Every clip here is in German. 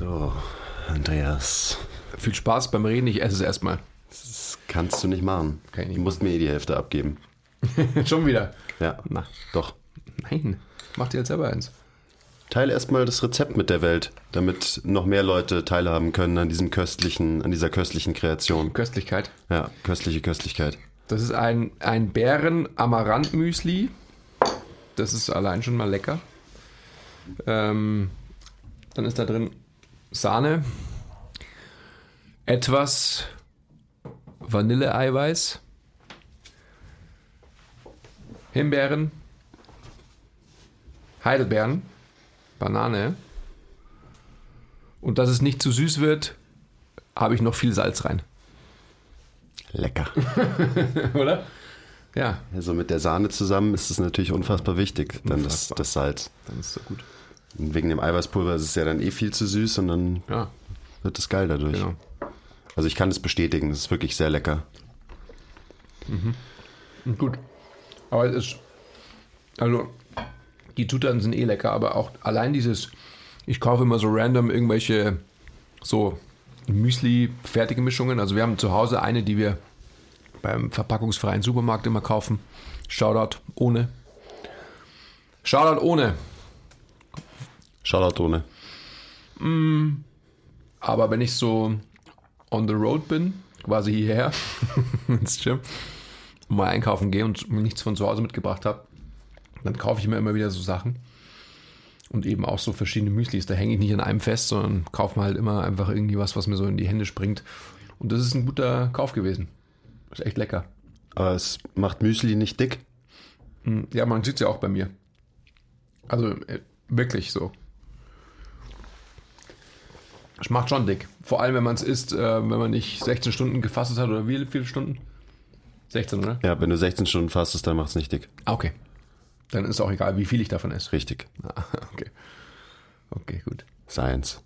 So, Andreas. Viel Spaß beim Reden, ich esse es erstmal. Das kannst du nicht machen. Kann ich nicht du musst mir eh die Hälfte abgeben. Schon wieder. Ja, Na, doch. nein. Mach dir jetzt selber eins. Teile erstmal das Rezept mit der Welt, damit noch mehr Leute teilhaben können an diesem köstlichen, an dieser köstlichen Kreation. Köstlichkeit. Ja, köstliche Köstlichkeit. Das ist ein, ein Bären-Amaranth-Müsli. Das ist allein schon mal lecker. Ähm, dann ist da drin Sahne, etwas Vanilleeiweiß, Himbeeren, Heidelbeeren, Banane. Und dass es nicht zu süß wird, habe ich noch viel Salz rein. Lecker. Oder? Ja, Also mit der Sahne zusammen ist es natürlich unfassbar wichtig, dann das, das Salz. dann ist es so gut. Und wegen dem Eiweißpulver ist es ja dann eh viel zu süß und dann Ja, wird es geil dadurch. genau. Also ich kann es bestätigen, das ist wirklich sehr lecker. Gut. Aber es ist. Also, die Zutaten sind eh lecker, aber auch allein dieses. Ich kaufe immer so random irgendwelche so Müsli-fertige Mischungen. Also, wir haben zu Hause eine, die wir beim verpackungsfreien Supermarkt immer kaufen. Shoutout ohne. Shoutout ohne. Shoutout ohne. Aber wenn ich so on the road bin, quasi hierher ins Gym, und mal einkaufen gehe und nichts von zu Hause mitgebracht habe, dann kaufe ich mir immer wieder so Sachen. Und eben auch so verschiedene Müslis. Da hänge ich nicht an einem fest, sondern kaufe mir halt immer einfach irgendwie was, was mir so in die Hände springt. Und das ist ein guter Kauf gewesen. Ist echt lecker. Aber es macht Müsli nicht dick. Hm, Ja, man sieht es ja auch bei mir. Also äh, wirklich so. Macht schon dick. Vor allem, wenn man es isst, äh, wenn man nicht 16 Stunden gefastet hat oder wie viele Stunden? 16, oder? Ja, wenn du 16 Stunden fastest, dann macht es nicht dick. Ah, okay. Dann ist auch egal, wie viel ich davon esse. Richtig. Ah, okay. Okay, gut. Science.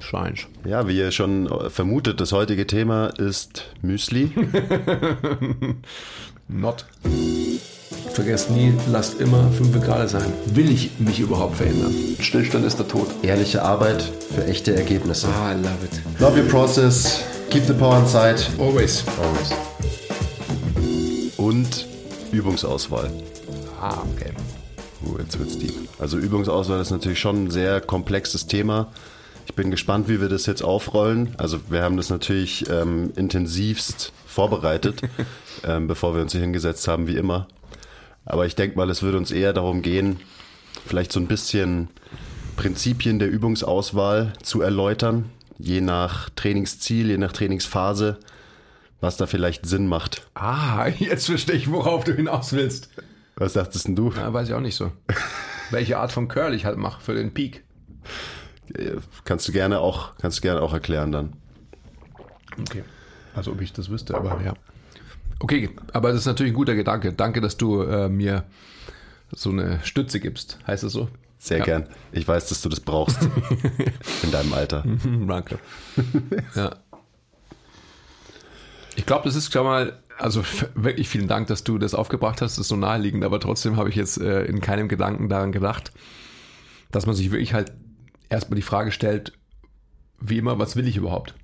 Scheint. Ja, wie ihr schon äh, vermutet, das heutige Thema ist Müsli. Not. Vergesst nie, lasst immer 5 Grad sein. Will ich mich überhaupt verändern? Stillstand ist der Tod. Ehrliche Arbeit für echte Ergebnisse. Ah, I love it. Love your process. Keep the power inside. Always. Always. Und Übungsauswahl. Ah, okay. Uh, jetzt wird's deep. Also Übungsauswahl ist natürlich schon ein sehr komplexes Thema. Ich bin gespannt, wie wir das jetzt aufrollen. Also wir haben das natürlich ähm, intensivst vorbereitet, ähm, bevor wir uns hier hingesetzt haben, wie immer. Aber ich denke mal, es würde uns eher darum gehen, vielleicht so ein bisschen Prinzipien der Übungsauswahl zu erläutern, je nach Trainingsziel, je nach Trainingsphase, was da vielleicht Sinn macht. Ah, jetzt verstehe ich, worauf du hinaus willst. Was dachtest denn du? Ja, weiß ich auch nicht so. Welche Art von Curl ich halt mache für den Peak. Äh, Kannst du gerne auch, kannst du gerne auch erklären dann. Okay. Also ob ich das wüsste, aber ja. Okay, aber das ist natürlich ein guter Gedanke. Danke, dass du äh, mir so eine Stütze gibst. Heißt das so? Sehr Ja. gern. Ich weiß, dass du das brauchst in deinem Alter. Danke. ja. Ich glaube, das ist schon mal, also wirklich vielen Dank, dass du das aufgebracht hast. Das ist so naheliegend, aber trotzdem habe ich jetzt äh, in keinem Gedanken daran gedacht, dass man sich wirklich halt erstmal die Frage stellt, wie immer, was will ich überhaupt?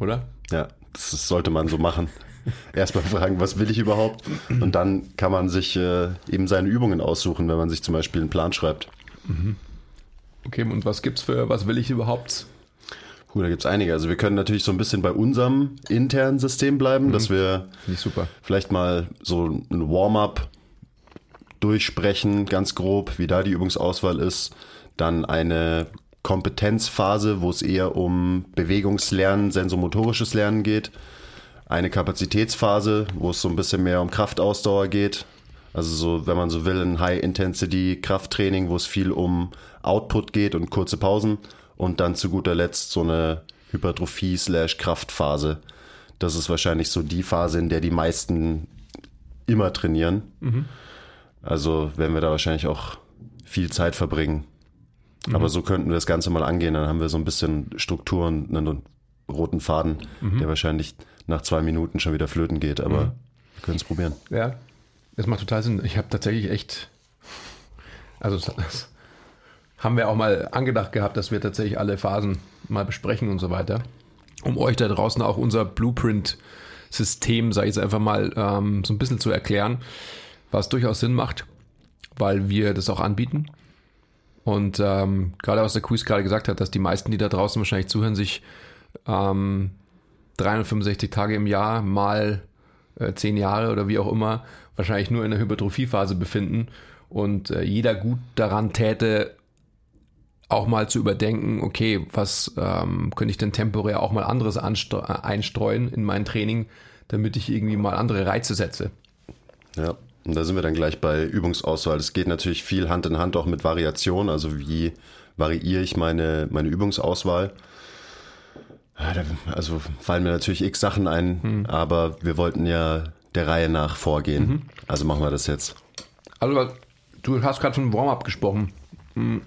Oder? Ja, das sollte man so machen. Erstmal fragen, was will ich überhaupt? Und dann kann man sich äh, eben seine Übungen aussuchen, wenn man sich zum Beispiel einen Plan schreibt. Okay, und was gibt's für, was will ich überhaupt? Puh, da gibt's einige. Also wir können natürlich so ein bisschen bei unserem internen System bleiben, dass wir vielleicht mal so ein Warm-up durchsprechen, ganz grob, wie da die Übungsauswahl ist. Dann eine Kompetenzphase, wo es eher um Bewegungslernen, sensomotorisches Lernen geht. Eine Kapazitätsphase, wo es so ein bisschen mehr um Kraftausdauer geht. Also so, wenn man so will, ein High-Intensity-Krafttraining, wo es viel um Output geht und kurze Pausen. Und dann zu guter Letzt so eine Hypertrophie-Kraftphase. Das ist wahrscheinlich so die Phase, in der die meisten immer trainieren. Also werden wir da wahrscheinlich auch viel Zeit verbringen. Aber so könnten wir das Ganze mal angehen. Dann haben wir so ein bisschen Struktur und einen roten Faden, der wahrscheinlich nach zwei Minuten schon wieder flöten geht. Aber wir können es probieren. Ja, das macht total Sinn. Ich habe tatsächlich echt, also das, das, haben wir auch mal angedacht gehabt, dass wir tatsächlich alle Phasen mal besprechen und so weiter. Um euch da draußen auch unser Blueprint-System, sage ich jetzt einfach mal, ähm, so ein bisschen zu erklären, was durchaus Sinn macht, weil wir das auch anbieten. Und ähm, gerade was der Quiz gerade gesagt hat, dass die meisten, die da draußen wahrscheinlich zuhören, sich ähm, 365 Tage im Jahr mal äh, 10 Jahre oder wie auch immer wahrscheinlich nur in der Hypertrophiephase befinden und äh, jeder gut daran täte, auch mal zu überdenken, okay, was ähm, könnte ich denn temporär auch mal anderes einstreuen in mein Training, damit ich irgendwie mal andere Reize setze. Ja, und da sind wir dann gleich bei Übungsauswahl. Es geht natürlich viel Hand in Hand auch mit Variation, also wie variiere ich meine, meine Übungsauswahl. Also fallen mir natürlich x Sachen ein, hm. aber wir wollten ja der Reihe nach vorgehen. Mhm. Also machen wir das jetzt. Also du hast gerade von Warm-up gesprochen. Hm.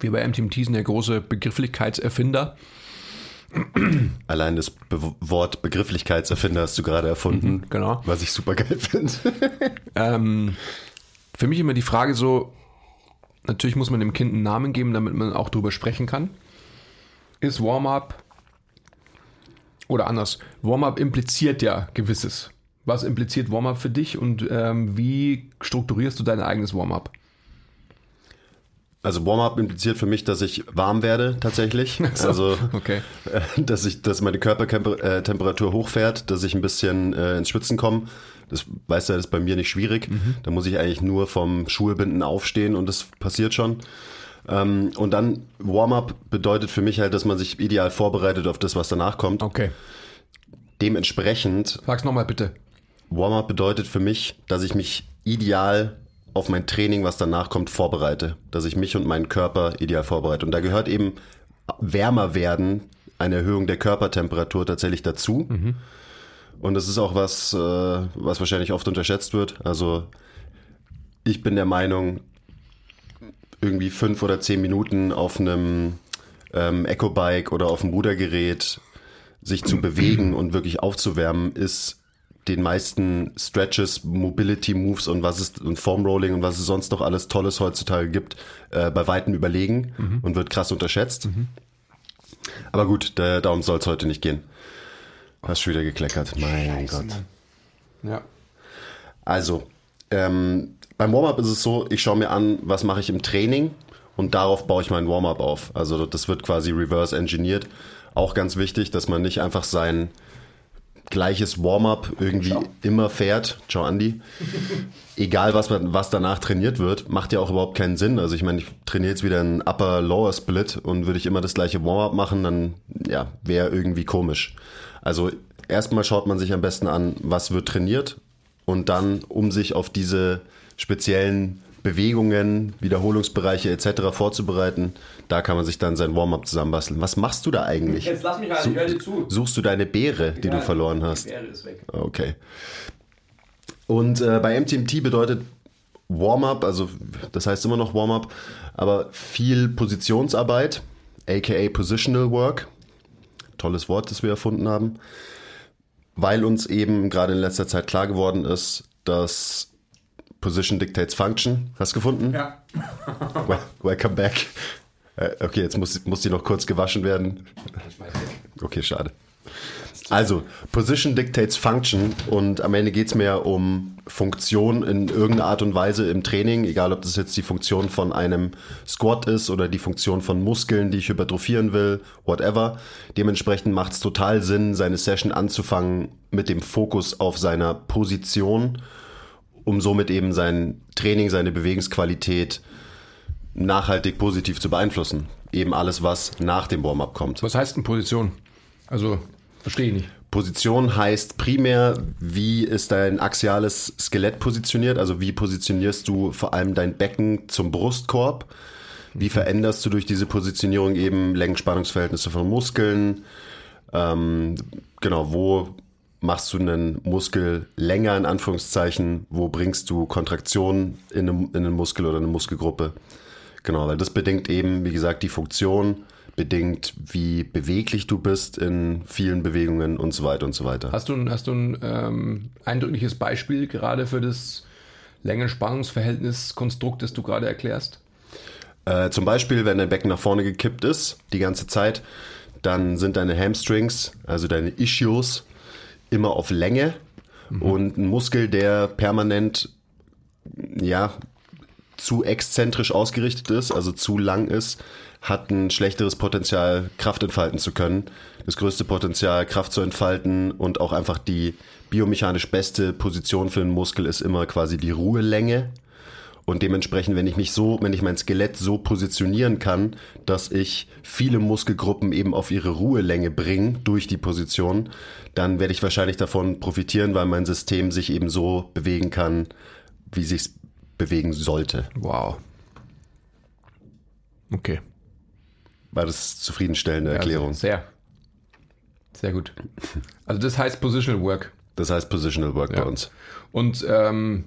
Wir bei MTMT sind ja große Begrifflichkeitserfinder. Allein das Be Wort Begrifflichkeitserfinder hast du gerade erfunden. Mhm, genau. Was ich super geil finde. ähm, für mich immer die Frage so, natürlich muss man dem Kind einen Namen geben, damit man auch drüber sprechen kann. Ist Warm-up oder anders, Warm-up impliziert ja gewisses. Was impliziert Warm-up für dich und ähm, wie strukturierst du dein eigenes Warm-up? Also Warm-up impliziert für mich, dass ich warm werde tatsächlich. So, also okay. dass ich, dass meine Körpertemperatur hochfährt, dass ich ein bisschen äh, ins Schwitzen komme. Das weißt du, das ist bei mir nicht schwierig. Mhm. Da muss ich eigentlich nur vom Schulbinden aufstehen und das passiert schon. Ähm, und dann Warm-up bedeutet für mich halt, dass man sich ideal vorbereitet auf das, was danach kommt. Okay. Dementsprechend. Sag's nochmal bitte. Warm-up bedeutet für mich, dass ich mich ideal auf mein Training, was danach kommt, vorbereite. Dass ich mich und meinen Körper ideal vorbereite. Und da gehört eben wärmer werden, eine Erhöhung der Körpertemperatur tatsächlich dazu. Mhm. Und das ist auch was, äh, was wahrscheinlich oft unterschätzt wird. Also ich bin der Meinung, irgendwie fünf oder zehn Minuten auf einem ähm, Eco-Bike oder auf einem Rudergerät sich zu bewegen und wirklich aufzuwärmen, ist den meisten Stretches, Mobility Moves und was ist und Foam Rolling und was es sonst noch alles Tolles heutzutage gibt, äh, bei weitem überlegen mhm. und wird krass unterschätzt. Mhm. Aber gut, da, darum soll es heute nicht gehen. Hast schon wieder gekleckert. Mein Scheiße, Gott. Mann. Ja. Also, ähm, beim Warm-up ist es so, ich schaue mir an, was mache ich im Training und darauf baue ich meinen Warm-up auf. Also das wird quasi reverse engineert. Auch ganz wichtig, dass man nicht einfach sein gleiches Warm-up irgendwie Ciao. immer fährt. Ciao, Andi. Egal, was, was danach trainiert wird, macht ja auch überhaupt keinen Sinn. Also ich meine, ich trainiere jetzt wieder einen Upper-Lower-Split und würde ich immer das gleiche Warm-up machen, dann ja, wäre irgendwie komisch. Also erstmal schaut man sich am besten an, was wird trainiert und dann, um sich auf diese speziellen Bewegungen, Wiederholungsbereiche etc. vorzubereiten. Da kann man sich dann sein Warm-up zusammenbasteln. Was machst du da eigentlich? Jetzt lass mich mal, ich höre dir zu. Suchst du deine Beere, die ja, du verloren hast? Die Beere ist weg. Okay. Und äh, bei MTMT bedeutet Warm-up, also das heißt immer noch Warm-up, aber viel Positionsarbeit, aka Positional Work. Tolles Wort, das wir erfunden haben. Weil uns eben gerade in letzter Zeit klar geworden ist, dass Position Dictates Function. Hast du gefunden? Ja. Welcome back. Äh, okay, jetzt muss, muss die noch kurz gewaschen werden. Okay, schade. Also, Position dictates Function und am Ende geht es mehr um Funktion in irgendeiner Art und Weise im Training, egal ob das jetzt die Funktion von einem Squat ist oder die Funktion von Muskeln, die ich hypertrophieren will, whatever. Dementsprechend macht es total Sinn, seine Session anzufangen mit dem Fokus auf seiner Position um somit eben sein Training, seine Bewegungsqualität nachhaltig positiv zu beeinflussen. Eben alles, was nach dem Warm-up kommt. Was heißt denn Position? Also, verstehe ich nicht. Position heißt primär, wie ist dein axiales Skelett positioniert? Also, wie positionierst du vor allem dein Becken zum Brustkorb? Wie veränderst du durch diese Positionierung eben Längenspannungsverhältnisse von Muskeln? Ähm, genau, wo machst du einen Muskel länger, in Anführungszeichen, wo bringst du Kontraktion in, eine, in einen Muskel oder eine Muskelgruppe. Genau, weil das bedingt eben, wie gesagt, die Funktion, bedingt, wie beweglich du bist in vielen Bewegungen und so weiter und so weiter. Hast du ein, hast du ein ähm, eindrückliches Beispiel gerade für das Längenspannungsverhältnis-Konstrukt, das du gerade erklärst? Äh, zum Beispiel, wenn dein Becken nach vorne gekippt ist, die ganze Zeit, dann sind deine Hamstrings, also deine Ischios, immer auf Länge. Mhm. Und ein Muskel, der permanent, ja, zu exzentrisch ausgerichtet ist, also zu lang ist, hat ein schlechteres Potenzial, Kraft entfalten zu können. Das größte Potenzial, Kraft zu entfalten und auch einfach die biomechanisch beste Position für einen Muskel ist immer quasi die Ruhelänge. Und dementsprechend, wenn ich mich so, wenn ich mein Skelett so positionieren kann, dass ich viele Muskelgruppen eben auf ihre Ruhelänge bringe durch die Position, dann werde ich wahrscheinlich davon profitieren, weil mein System sich eben so bewegen kann, wie sich bewegen sollte. Wow. Okay. War das zufriedenstellende Erklärung? Ja, sehr. Sehr gut. Also das heißt Positional Work. Das heißt Positional Work ja. bei uns. Und ähm,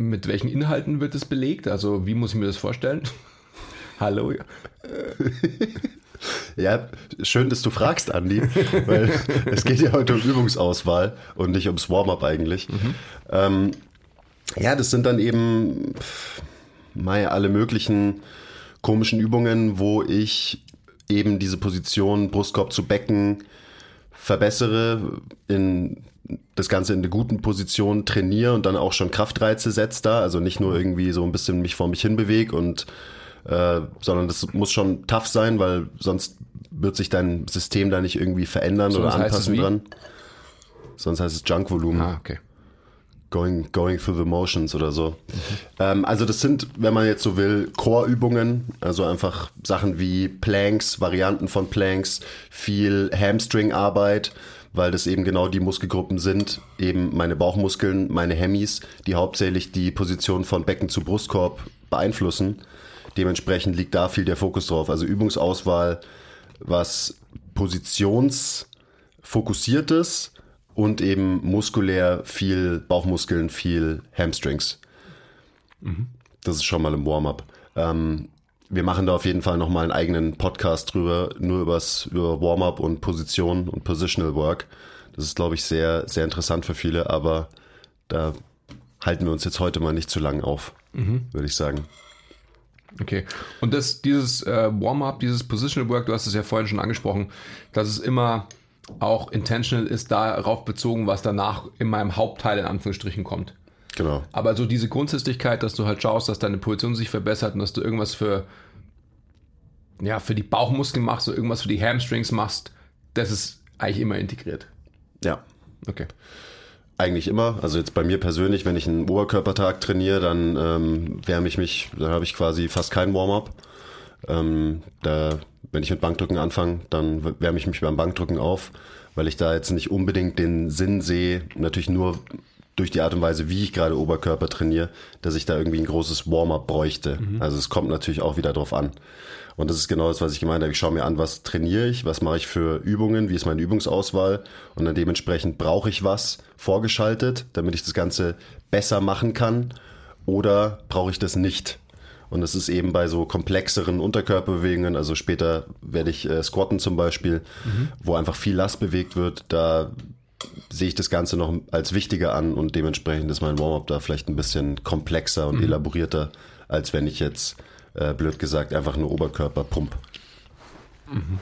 mit welchen Inhalten wird das belegt? Also wie muss ich mir das vorstellen? Hallo. Ja, schön, dass du fragst, Andi, weil es geht ja heute um Übungsauswahl und nicht ums Warm-up eigentlich. Mhm. Ähm, ja, das sind dann eben mal alle möglichen komischen Übungen, wo ich eben diese Position Brustkorb zu Becken verbessere, in das Ganze in eine guten Position trainiere und dann auch schon Kraftreize setze da, also nicht nur irgendwie so ein bisschen mich vor mich hin bewege und äh, sondern das muss schon tough sein, weil sonst wird sich dein System da nicht irgendwie verändern so, oder anpassen dran. Sonst heißt es Junk-Volumen. Ah, okay. Going, going through the motions oder so. Mhm. Ähm, also das sind, wenn man jetzt so will, Core-Übungen, also einfach Sachen wie Planks, Varianten von Planks, viel Hamstring-Arbeit, weil das eben genau die Muskelgruppen sind, eben meine Bauchmuskeln, meine Hemmis, die hauptsächlich die Position von Becken zu Brustkorb beeinflussen. Dementsprechend liegt da viel der Fokus drauf. Also Übungsauswahl, was positionsfokussiertes, und eben muskulär viel Bauchmuskeln, viel Hamstrings. Mhm. Das ist schon mal im Warm-up. Ähm, wir machen da auf jeden Fall nochmal einen eigenen Podcast drüber, nur übers, über Warm-up und Position und Positional Work. Das ist, glaube ich, sehr, sehr interessant für viele, aber da halten wir uns jetzt heute mal nicht zu lang auf, mhm. würde ich sagen. Okay. Und das, dieses äh, Warm-up, dieses Positional Work, du hast es ja vorhin schon angesprochen, dass es immer auch intentional ist darauf bezogen, was danach in meinem Hauptteil in Anführungsstrichen kommt. Genau. Aber so diese Grundsätzlichkeit, dass du halt schaust, dass deine Position sich verbessert und dass du irgendwas für, ja, für die Bauchmuskeln machst oder irgendwas für die Hamstrings machst, das ist eigentlich immer integriert. Ja. Okay. Eigentlich immer. Also jetzt bei mir persönlich, wenn ich einen Oberkörpertag trainiere, dann ähm, wärme ich mich, dann habe ich quasi fast kein Warm-up. Ähm, da wenn ich mit Bankdrücken anfange, dann wärme ich mich beim Bankdrücken auf, weil ich da jetzt nicht unbedingt den Sinn sehe, natürlich nur durch die Art und Weise, wie ich gerade Oberkörper trainiere, dass ich da irgendwie ein großes Warm-up bräuchte. Mhm. Also es kommt natürlich auch wieder drauf an. Und das ist genau das, was ich gemeint habe. Ich schaue mir an, was trainiere ich, was mache ich für Übungen, wie ist meine Übungsauswahl und dann dementsprechend brauche ich was vorgeschaltet, damit ich das Ganze besser machen kann oder brauche ich das nicht. Und es ist eben bei so komplexeren Unterkörperbewegungen, also später werde ich äh, squatten zum Beispiel, mhm. wo einfach viel Last bewegt wird, da sehe ich das Ganze noch als wichtiger an und dementsprechend ist mein Warm-up da vielleicht ein bisschen komplexer und mhm. elaborierter, als wenn ich jetzt, äh, blöd gesagt, einfach nur Oberkörper pump. Mhm.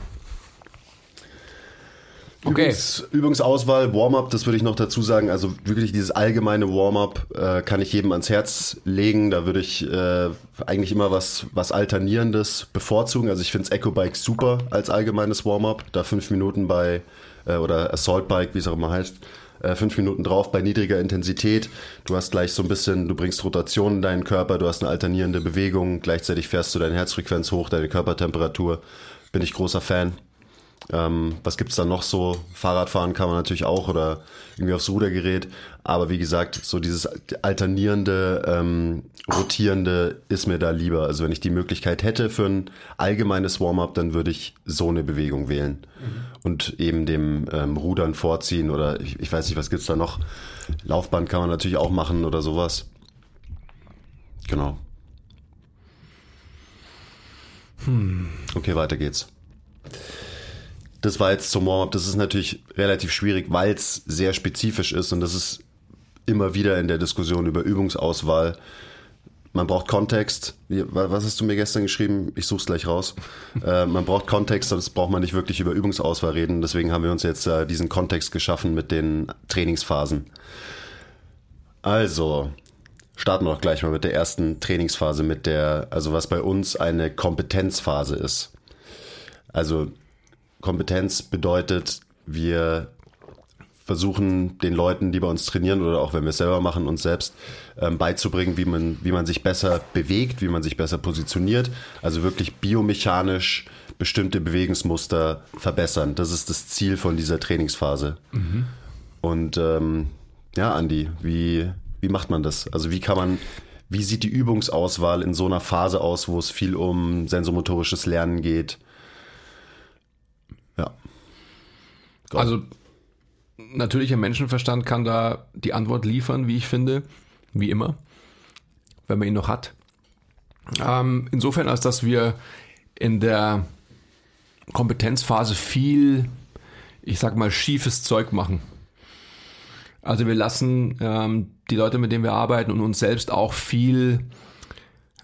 Okay. Übungs, Übungsauswahl, Warm-up, das würde ich noch dazu sagen. Also wirklich dieses allgemeine Warm-up äh, kann ich jedem ans Herz legen. Da würde ich äh, eigentlich immer was, was Alternierendes bevorzugen. Also ich finde das Eco-Bike super als allgemeines Warm-up. Da fünf Minuten bei, äh, oder Assault-Bike, wie es auch immer heißt, äh, fünf Minuten drauf bei niedriger Intensität. Du hast gleich so ein bisschen, du bringst Rotation in deinen Körper, du hast eine alternierende Bewegung. Gleichzeitig fährst du deine Herzfrequenz hoch, deine Körpertemperatur. Bin ich großer Fan. Ähm, was gibt's da noch so? Fahrradfahren kann man natürlich auch oder irgendwie aufs Rudergerät. Aber wie gesagt, so dieses alternierende, ähm, rotierende ist mir da lieber. Also wenn ich die Möglichkeit hätte für ein allgemeines Warm-up, dann würde ich so eine Bewegung wählen. Mhm. Und eben dem ähm, Rudern vorziehen oder ich, ich weiß nicht, was gibt's da noch? Laufband kann man natürlich auch machen oder sowas. Genau. Hm. Okay, weiter geht's das war jetzt zum Warm-up. Das ist natürlich relativ schwierig, weil es sehr spezifisch ist und das ist immer wieder in der Diskussion über Übungsauswahl man braucht Kontext. Was hast du mir gestern geschrieben? Ich such's gleich raus. äh, man braucht Kontext, sonst braucht man nicht wirklich über Übungsauswahl reden. Deswegen haben wir uns jetzt äh, diesen Kontext geschaffen mit den Trainingsphasen. Also, starten wir doch gleich mal mit der ersten Trainingsphase, mit der, also was bei uns eine Kompetenzphase ist. Also, Kompetenz bedeutet, wir versuchen den Leuten, die bei uns trainieren oder auch wenn wir es selber machen, uns selbst ähm, beizubringen, wie man, wie man sich besser bewegt, wie man sich besser positioniert. Also wirklich biomechanisch bestimmte Bewegungsmuster verbessern. Das ist das Ziel von dieser Trainingsphase. Mhm. Und ähm, ja, Andi, wie, wie macht man das? Also wie kann man, wie sieht die Übungsauswahl in so einer Phase aus, wo es viel um sensomotorisches Lernen geht? Ja. Gott. Also natürlicher Menschenverstand kann da die Antwort liefern, wie ich finde, wie immer, wenn man ihn noch hat. Ähm, insofern, als dass wir in der Kompetenzphase viel, ich sag mal, schiefes Zeug machen. Also wir lassen ähm, die Leute, mit denen wir arbeiten und uns selbst auch viel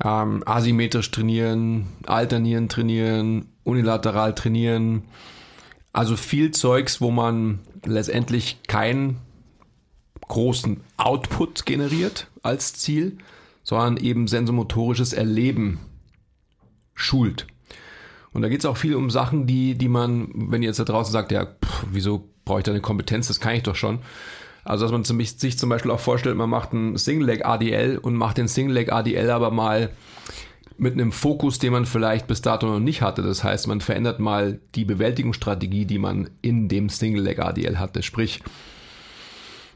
ähm, asymmetrisch trainieren, alternieren trainieren, unilateral trainieren. Also viel Zeugs, wo man letztendlich keinen großen Output generiert als Ziel, sondern eben sensomotorisches Erleben schult. Und da geht es auch viel um Sachen, die, die man, wenn ihr jetzt da draußen sagt, ja, pff, wieso brauche ich da eine Kompetenz, das kann ich doch schon. Also, dass man sich zum Beispiel auch vorstellt, man macht ein Single Leg ADL und macht den Single Leg ADL aber mal mit einem Fokus, den man vielleicht bis dato noch nicht hatte. Das heißt, man verändert mal die Bewältigungsstrategie, die man in dem Single Leg ADL hatte. Sprich,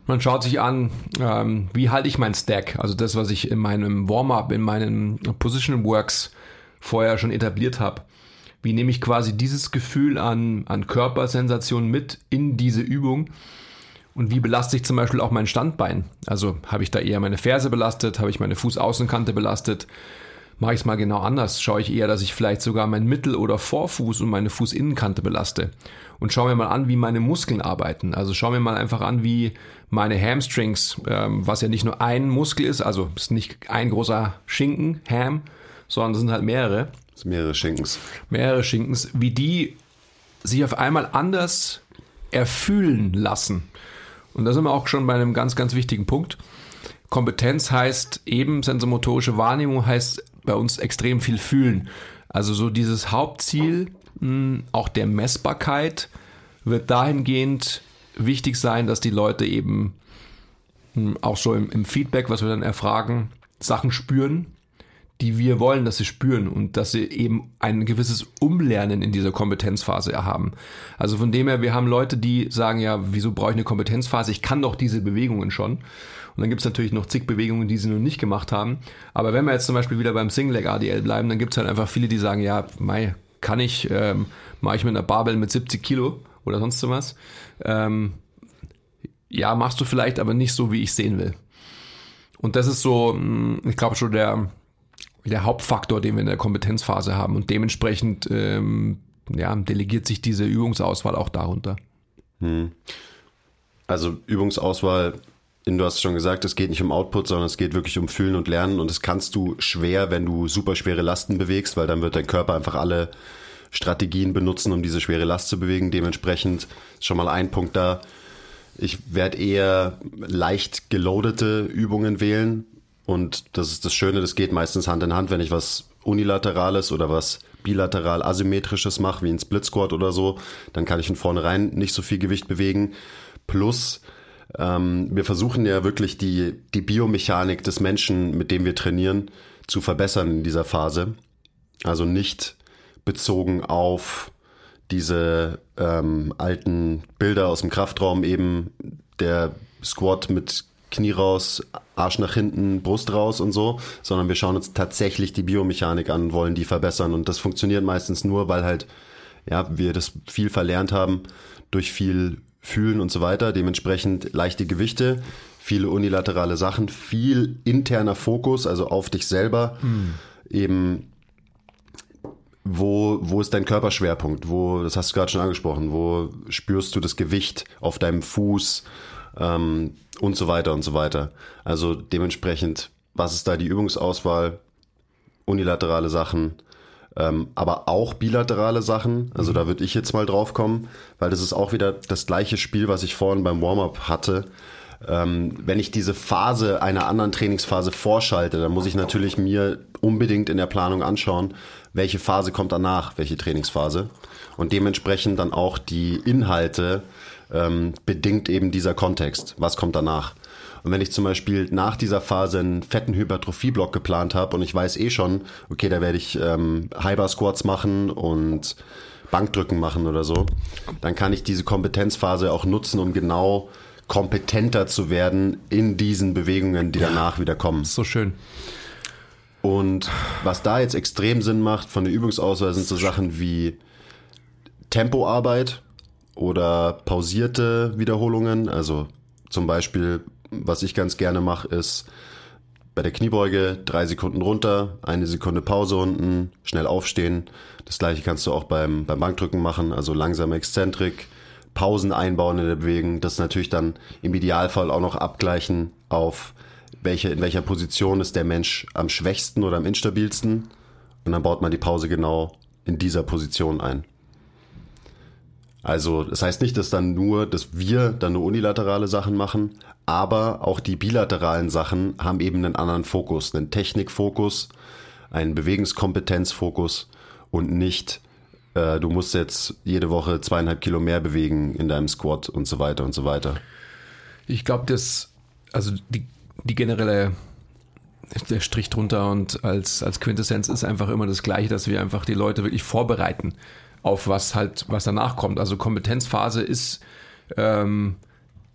man schaut sich an, ähm, wie halte ich mein Stack, also das, was ich in meinem Warm-up, in meinen Position Works vorher schon etabliert habe. Wie nehme ich quasi dieses Gefühl an, an Körpersensation mit in diese Übung? Und wie belaste ich zum Beispiel auch mein Standbein? Also habe ich da eher meine Ferse belastet? Habe ich meine Fußaußenkante belastet? Mache ich es mal genau anders. Schaue ich eher, dass ich vielleicht sogar mein Mittel- oder Vorfuß und meine Fußinnenkante belaste. Und schaue mir mal an, wie meine Muskeln arbeiten. Also schaue mir mal einfach an, wie meine Hamstrings, ähm, was ja nicht nur ein Muskel ist, also ist nicht ein großer Schinken, Ham, sondern es sind halt mehrere. Das sind mehrere Schinkens. Mehrere Schinkens, wie die sich auf einmal anders erfühlen lassen. Und da sind wir auch schon bei einem ganz, ganz wichtigen Punkt. Kompetenz heißt eben, sensomotorische Wahrnehmung heißt bei uns extrem viel fühlen. Also so dieses Hauptziel, mh, auch der Messbarkeit, wird dahingehend wichtig sein, dass die Leute eben mh, auch so im, im Feedback, was wir dann erfragen, Sachen spüren, die wir wollen, dass sie spüren und dass sie eben ein gewisses Umlernen in dieser Kompetenzphase haben. Also von dem her, wir haben Leute, die sagen, ja, wieso brauche ich eine Kompetenzphase? Ich kann doch diese Bewegungen schon. Und dann gibt es natürlich noch zig Bewegungen, die sie noch nicht gemacht haben. Aber wenn wir jetzt zum Beispiel wieder beim Single Leg ADL bleiben, dann gibt es halt einfach viele, die sagen, ja, Mai, kann ich, ähm, mache ich mit einer Barbell mit 70 Kilo oder sonst was. Ähm, ja, machst du vielleicht, aber nicht so, wie ich sehen will. Und das ist so, hm, ich glaube schon der, der Hauptfaktor, den wir in der Kompetenzphase haben. Und dementsprechend ähm, ja, delegiert sich diese Übungsauswahl auch darunter. Hm. Also Übungsauswahl du hast schon gesagt, es geht nicht um Output, sondern es geht wirklich um Fühlen und Lernen und das kannst du schwer, wenn du super schwere Lasten bewegst, weil dann wird dein Körper einfach alle Strategien benutzen, um diese schwere Last zu bewegen. Dementsprechend ist schon mal ein Punkt da. Ich werde eher leicht geloadete Übungen wählen und das ist das Schöne, das geht meistens Hand in Hand, wenn ich was unilaterales oder was bilateral asymmetrisches mache, wie ein Split Squat oder so, dann kann ich von vornherein nicht so viel Gewicht bewegen. Plus ähm, wir versuchen ja wirklich die, die Biomechanik des Menschen, mit dem wir trainieren, zu verbessern in dieser Phase. Also nicht bezogen auf diese ähm, alten Bilder aus dem Kraftraum, eben der Squat mit Knie raus, Arsch nach hinten, Brust raus und so, sondern wir schauen uns tatsächlich die Biomechanik an, wollen die verbessern und das funktioniert meistens nur, weil halt ja, wir das viel verlernt haben durch viel fühlen und so weiter. Dementsprechend leichte Gewichte, viele unilaterale Sachen, viel interner Fokus, also auf dich selber. Mhm. Eben, wo, wo ist dein Körperschwerpunkt? Wo, das hast du gerade schon angesprochen, wo spürst du das Gewicht auf deinem Fuß ähm, und so weiter und so weiter. Also dementsprechend was ist da die Übungsauswahl, unilaterale Sachen, ähm, aber auch bilaterale Sachen. Also mhm. da würde ich jetzt mal drauf kommen, weil das ist auch wieder das gleiche Spiel, was ich vorhin beim Warm-up hatte. Ähm, wenn ich diese Phase einer anderen Trainingsphase vorschalte, dann muss ich natürlich mir unbedingt in der Planung anschauen, welche Phase kommt danach, welche Trainingsphase. Und dementsprechend dann auch die Inhalte ähm, bedingt eben dieser Kontext. Was kommt danach? Und wenn ich zum Beispiel nach dieser Phase einen fetten Hypertrophie-Block geplant habe und ich weiß eh schon, okay, da werde ich ähm, Hyper-Squats machen und Bankdrücken machen oder so, dann kann ich diese Kompetenzphase auch nutzen, um genau kompetenter zu werden in diesen Bewegungen, die danach wieder kommen. So schön. Und was da jetzt extrem Sinn macht von der Übungsauswahl sind so Sachen wie Tempoarbeit oder pausierte Wiederholungen. Also zum Beispiel, was ich ganz gerne mache, ist bei der Kniebeuge drei Sekunden runter, eine Sekunde Pause unten, schnell aufstehen. Das gleiche kannst du auch beim, beim Bankdrücken machen, also langsame Exzentrik, Pausen einbauen in der Bewegung. Das natürlich dann im Idealfall auch noch abgleichen auf welche, in welcher Position ist der Mensch am schwächsten oder am instabilsten. Und dann baut man die Pause genau in dieser Position ein. Also das heißt nicht, dass dann nur, dass wir dann nur unilaterale Sachen machen, aber auch die bilateralen Sachen haben eben einen anderen Fokus, einen Technikfokus, einen Bewegungskompetenzfokus und nicht, äh, du musst jetzt jede Woche zweieinhalb Kilo mehr bewegen in deinem Squat und so weiter und so weiter. Ich glaube, dass, also die, die generelle der Strich drunter und als, als Quintessenz ist einfach immer das Gleiche, dass wir einfach die Leute wirklich vorbereiten auf was halt, was danach kommt. Also Kompetenzphase ist ähm,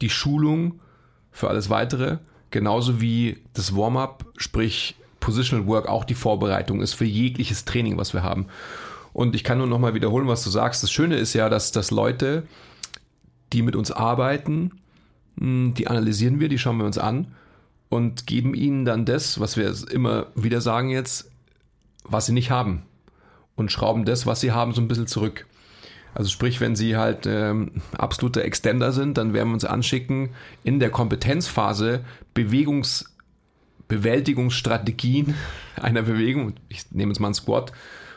die Schulung für alles weitere, genauso wie das Warm-up, sprich Positional Work auch die Vorbereitung ist für jegliches Training, was wir haben. Und ich kann nur nochmal wiederholen, was du sagst. Das Schöne ist ja, dass, dass Leute, die mit uns arbeiten, hm, die analysieren wir, die schauen wir uns an und geben ihnen dann das, was wir immer wieder sagen jetzt, was sie nicht haben und schrauben das, was sie haben, so ein bisschen zurück. Also sprich, wenn sie halt ähm, absolute Extender sind, dann werden wir uns anschicken, in der Kompetenzphase Bewegungs Bewältigungsstrategien einer Bewegung, ich nehme jetzt mal einen Squat,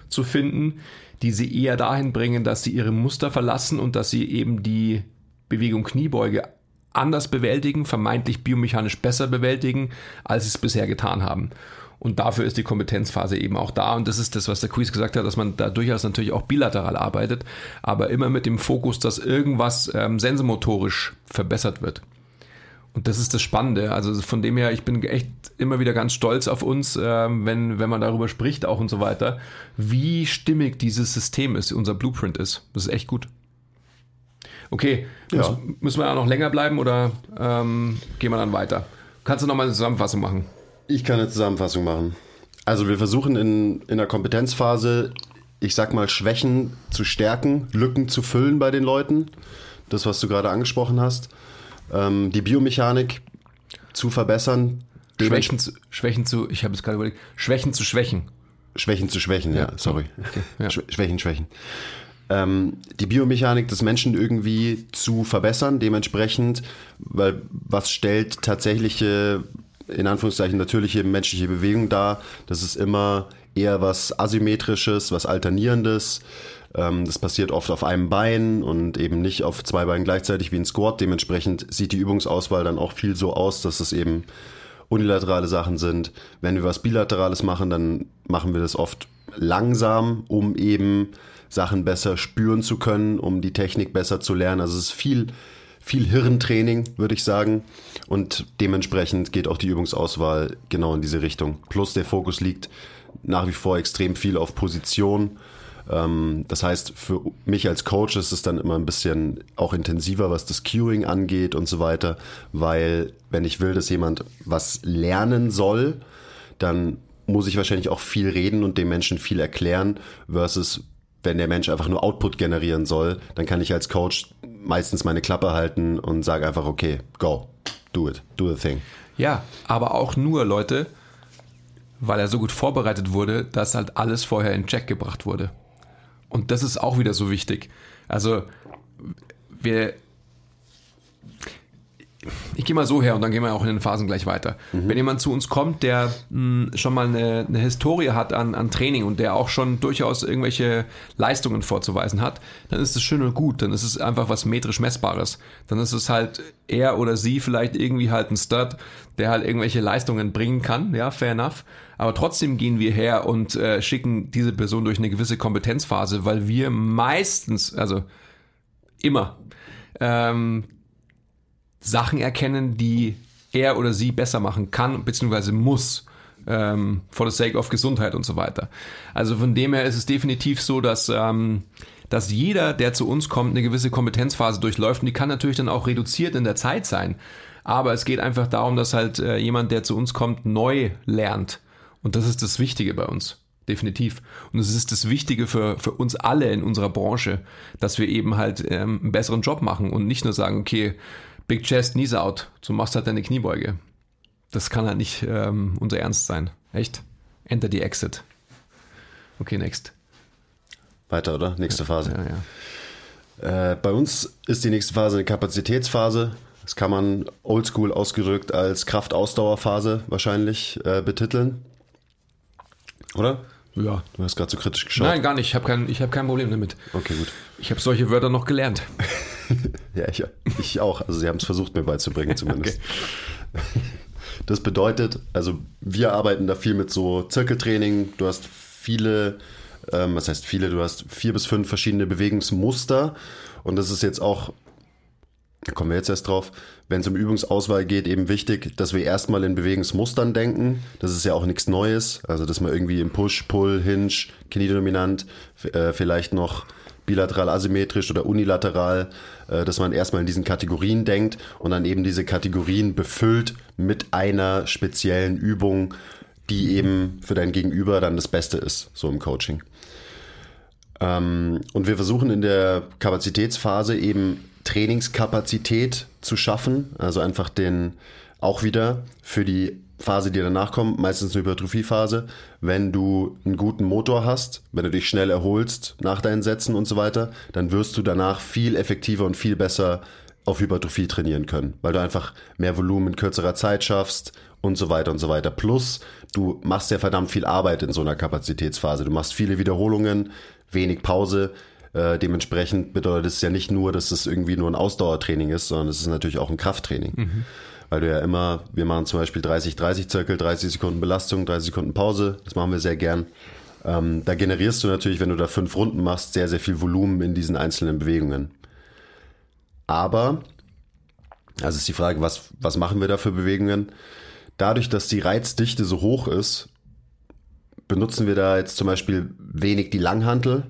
zu finden, die sie eher dahin bringen, dass sie ihre Muster verlassen und dass sie eben die Bewegung Kniebeuge anders bewältigen, vermeintlich biomechanisch besser bewältigen, als sie es bisher getan haben. Und dafür ist die Kompetenzphase eben auch da. Und das ist das, was der Quiz gesagt hat, dass man da durchaus natürlich auch bilateral arbeitet, aber immer mit dem Fokus, dass irgendwas ähm, sensomotorisch verbessert wird. Und das ist das Spannende. Also von dem her, ich bin echt immer wieder ganz stolz auf uns, ähm, wenn, wenn man darüber spricht auch und so weiter, wie stimmig dieses System ist, unser Blueprint ist. Das ist echt gut. Okay, ja. müssen, müssen wir ja noch länger bleiben oder ähm, gehen wir dann weiter? Kannst du nochmal eine Zusammenfassung machen? Ich kann eine Zusammenfassung machen. Also wir versuchen in, in der Kompetenzphase, ich sag mal, Schwächen zu stärken, Lücken zu füllen bei den Leuten. Das, was du gerade angesprochen hast. Ähm, die Biomechanik zu verbessern. Schwächen zu, Schwächen zu, ich habe es gerade überlegt, Schwächen zu schwächen. Schwächen zu schwächen, ja, ja sorry. Okay, ja. Schwächen, Schwächen. Ähm, die Biomechanik des Menschen irgendwie zu verbessern, dementsprechend, weil was stellt tatsächliche in Anführungszeichen natürliche menschliche Bewegung da. Das ist immer eher was Asymmetrisches, was Alternierendes. Ähm, das passiert oft auf einem Bein und eben nicht auf zwei Beinen gleichzeitig wie ein Squat. Dementsprechend sieht die Übungsauswahl dann auch viel so aus, dass es eben unilaterale Sachen sind. Wenn wir was Bilaterales machen, dann machen wir das oft langsam, um eben Sachen besser spüren zu können, um die Technik besser zu lernen. Also es ist viel viel Hirntraining, würde ich sagen. Und dementsprechend geht auch die Übungsauswahl genau in diese Richtung. Plus der Fokus liegt nach wie vor extrem viel auf Position. Ähm, das heißt, für mich als Coach ist es dann immer ein bisschen auch intensiver, was das Cueing angeht und so weiter, weil wenn ich will, dass jemand was lernen soll, dann muss ich wahrscheinlich auch viel reden und dem Menschen viel erklären, versus wenn der Mensch einfach nur Output generieren soll, dann kann ich als Coach meistens meine Klappe halten und sage einfach, okay, go, do it, do the thing. Ja, aber auch nur, Leute, weil er so gut vorbereitet wurde, dass halt alles vorher in Check gebracht wurde. Und das ist auch wieder so wichtig. Also, wir, ich gehe mal so her und dann gehen wir auch in den Phasen gleich weiter. Mhm. Wenn jemand zu uns kommt, der mh, hm, schon mal eine, eine, Historie hat an, an Training und der auch schon durchaus irgendwelche Leistungen vorzuweisen hat, dann ist es schön und gut. Dann ist es einfach was metrisch Messbares. Dann ist es halt er oder sie vielleicht irgendwie halt ein Stud, der halt irgendwelche Leistungen bringen kann. Ja, fair enough. Aber trotzdem gehen wir her und äh, schicken diese Person durch eine gewisse Kompetenzphase, weil wir meistens, also immer, ähm, Sachen erkennen, die er oder sie besser machen kann bzw. muss. Ähm, for the sake of Gesundheit und so weiter. Also von dem her ist es definitiv so, dass, ähm, dass jeder, der zu uns kommt, eine gewisse Kompetenzphase durchläuft und die kann natürlich dann auch reduziert in der Zeit sein. Aber es geht einfach darum, dass halt äh, jemand, der zu uns kommt, neu lernt. Und das ist das Wichtige bei uns. Definitiv. Und es ist das Wichtige für, für uns alle in unserer Branche, dass wir eben halt ähm, einen besseren Job machen und nicht nur sagen, okay, Big Chest, Knees out. Du machst halt deine Kniebeuge. Das kann halt nicht ähm, unser Ernst sein. Echt? Enter the exit. Okay, next. Weiter, oder? Nächste Phase. Ja, ja. Äh, bei uns ist die nächste Phase eine Kapazitätsphase. Das kann man oldschool ausgedrückt als Kraftausdauerphase wahrscheinlich äh, betiteln. Oder? Ja. Du hast gerade so kritisch geschaut. Nein, gar nicht. Ich habe kein, hab kein Problem damit. Okay, gut. Ich habe solche Wörter noch gelernt. ja, ich, ich, auch. Also sie haben es versucht, mir beizubringen zumindest. okay. Das bedeutet, also wir arbeiten da viel mit so Zirkeltraining. Du hast viele, ähm, was heißt viele, du hast vier bis fünf verschiedene Bewegungsmuster. Und das ist jetzt auch da kommen wir jetzt erst drauf, wenn es um Übungsauswahl geht, eben wichtig, dass wir erstmal in Bewegungsmustern denken. Das ist ja auch nichts Neues. Also, dass man irgendwie im Push, Pull, Hinge, Kniedominant, äh, vielleicht noch bilateral asymmetrisch oder unilateral, dass man erstmal in diesen Kategorien denkt und dann eben diese Kategorien befüllt mit einer speziellen Übung, die eben für dein Gegenüber dann das Beste ist, so im Coaching. Ähm, und wir versuchen in der Kapazitätsphase eben Trainingskapazität zu schaffen, also einfach den auch wieder für die Phase, die danach kommt, meistens eine Hypertrophiephase, wenn du einen guten Motor hast, wenn du dich schnell erholst nach deinen Sätzen und so weiter, dann wirst du danach viel effektiver und viel besser auf Hypertrophie trainieren können, weil du einfach mehr Volumen in kürzerer Zeit schaffst und so weiter und so weiter. Plus, du machst ja verdammt viel Arbeit in so einer Kapazitätsphase. Du machst viele Wiederholungen, wenig Pause. Äh, dementsprechend bedeutet es ja nicht nur, dass es irgendwie nur ein Ausdauertraining ist, sondern es ist natürlich auch ein Krafttraining. Mhm. Weil du ja immer, wir machen zum Beispiel 30-30 Zirkel, 30 Sekunden Belastung, 30 Sekunden Pause. Das machen wir sehr gern. Ähm, da generierst du natürlich, wenn du da fünf Runden machst, sehr, sehr viel Volumen in diesen einzelnen Bewegungen. Aber, also ist die Frage, was, was machen wir da für Bewegungen? Dadurch, dass die Reizdichte so hoch ist, benutzen wir da jetzt zum Beispiel wenig die Langhantel,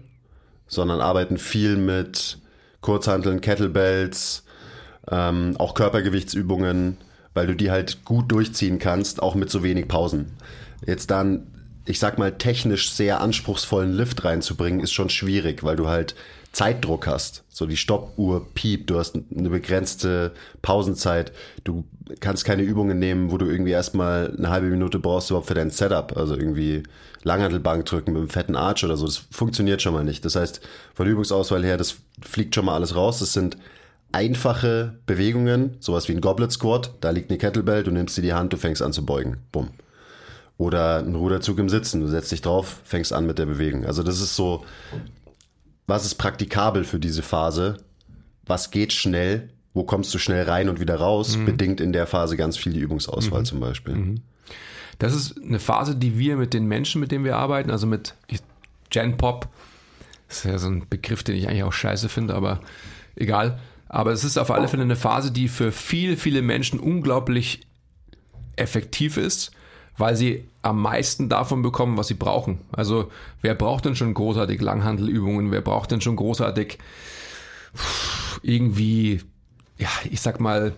sondern arbeiten viel mit Kurzhanteln, Kettlebells, ähm, auch Körpergewichtsübungen, weil du die halt gut durchziehen kannst, auch mit so wenig Pausen. Jetzt dann, ich sag mal, technisch sehr anspruchsvollen Lift reinzubringen, ist schon schwierig, weil du halt Zeitdruck hast. So die Stoppuhr piept, du hast eine begrenzte Pausenzeit. Du kannst keine Übungen nehmen, wo du irgendwie erstmal eine halbe Minute brauchst überhaupt für dein Setup. Also irgendwie Langhantelbank drücken mit einem fetten Arch oder so. Das funktioniert schon mal nicht. Das heißt, von Übungsauswahl her, das fliegt schon mal alles raus. Das sind einfache Bewegungen, sowas wie ein Goblet Squat. Da liegt eine Kettlebell, du nimmst dir die Hand, du fängst an zu beugen. Bumm. Oder ein Ruderzug im Sitzen. Du setzt dich drauf, fängst an mit der Bewegung. Also das ist so was ist praktikabel für diese Phase, was geht schnell, wo kommst du schnell rein und wieder raus, mhm. bedingt in der Phase ganz viel die Übungsauswahl mhm. zum Beispiel. Mhm. Das ist eine Phase, die wir mit den Menschen, mit denen wir arbeiten, also mit Gen Pop, das ist ja so ein Begriff, den ich eigentlich auch scheiße finde, aber egal. Aber es ist auf alle Fälle eine Phase, die für viele, viele Menschen unglaublich effektiv ist weil sie am meisten davon bekommen, was sie brauchen. Also wer braucht denn schon großartig Langhandelübungen? Wer braucht denn schon großartig irgendwie, ja, ich sag mal,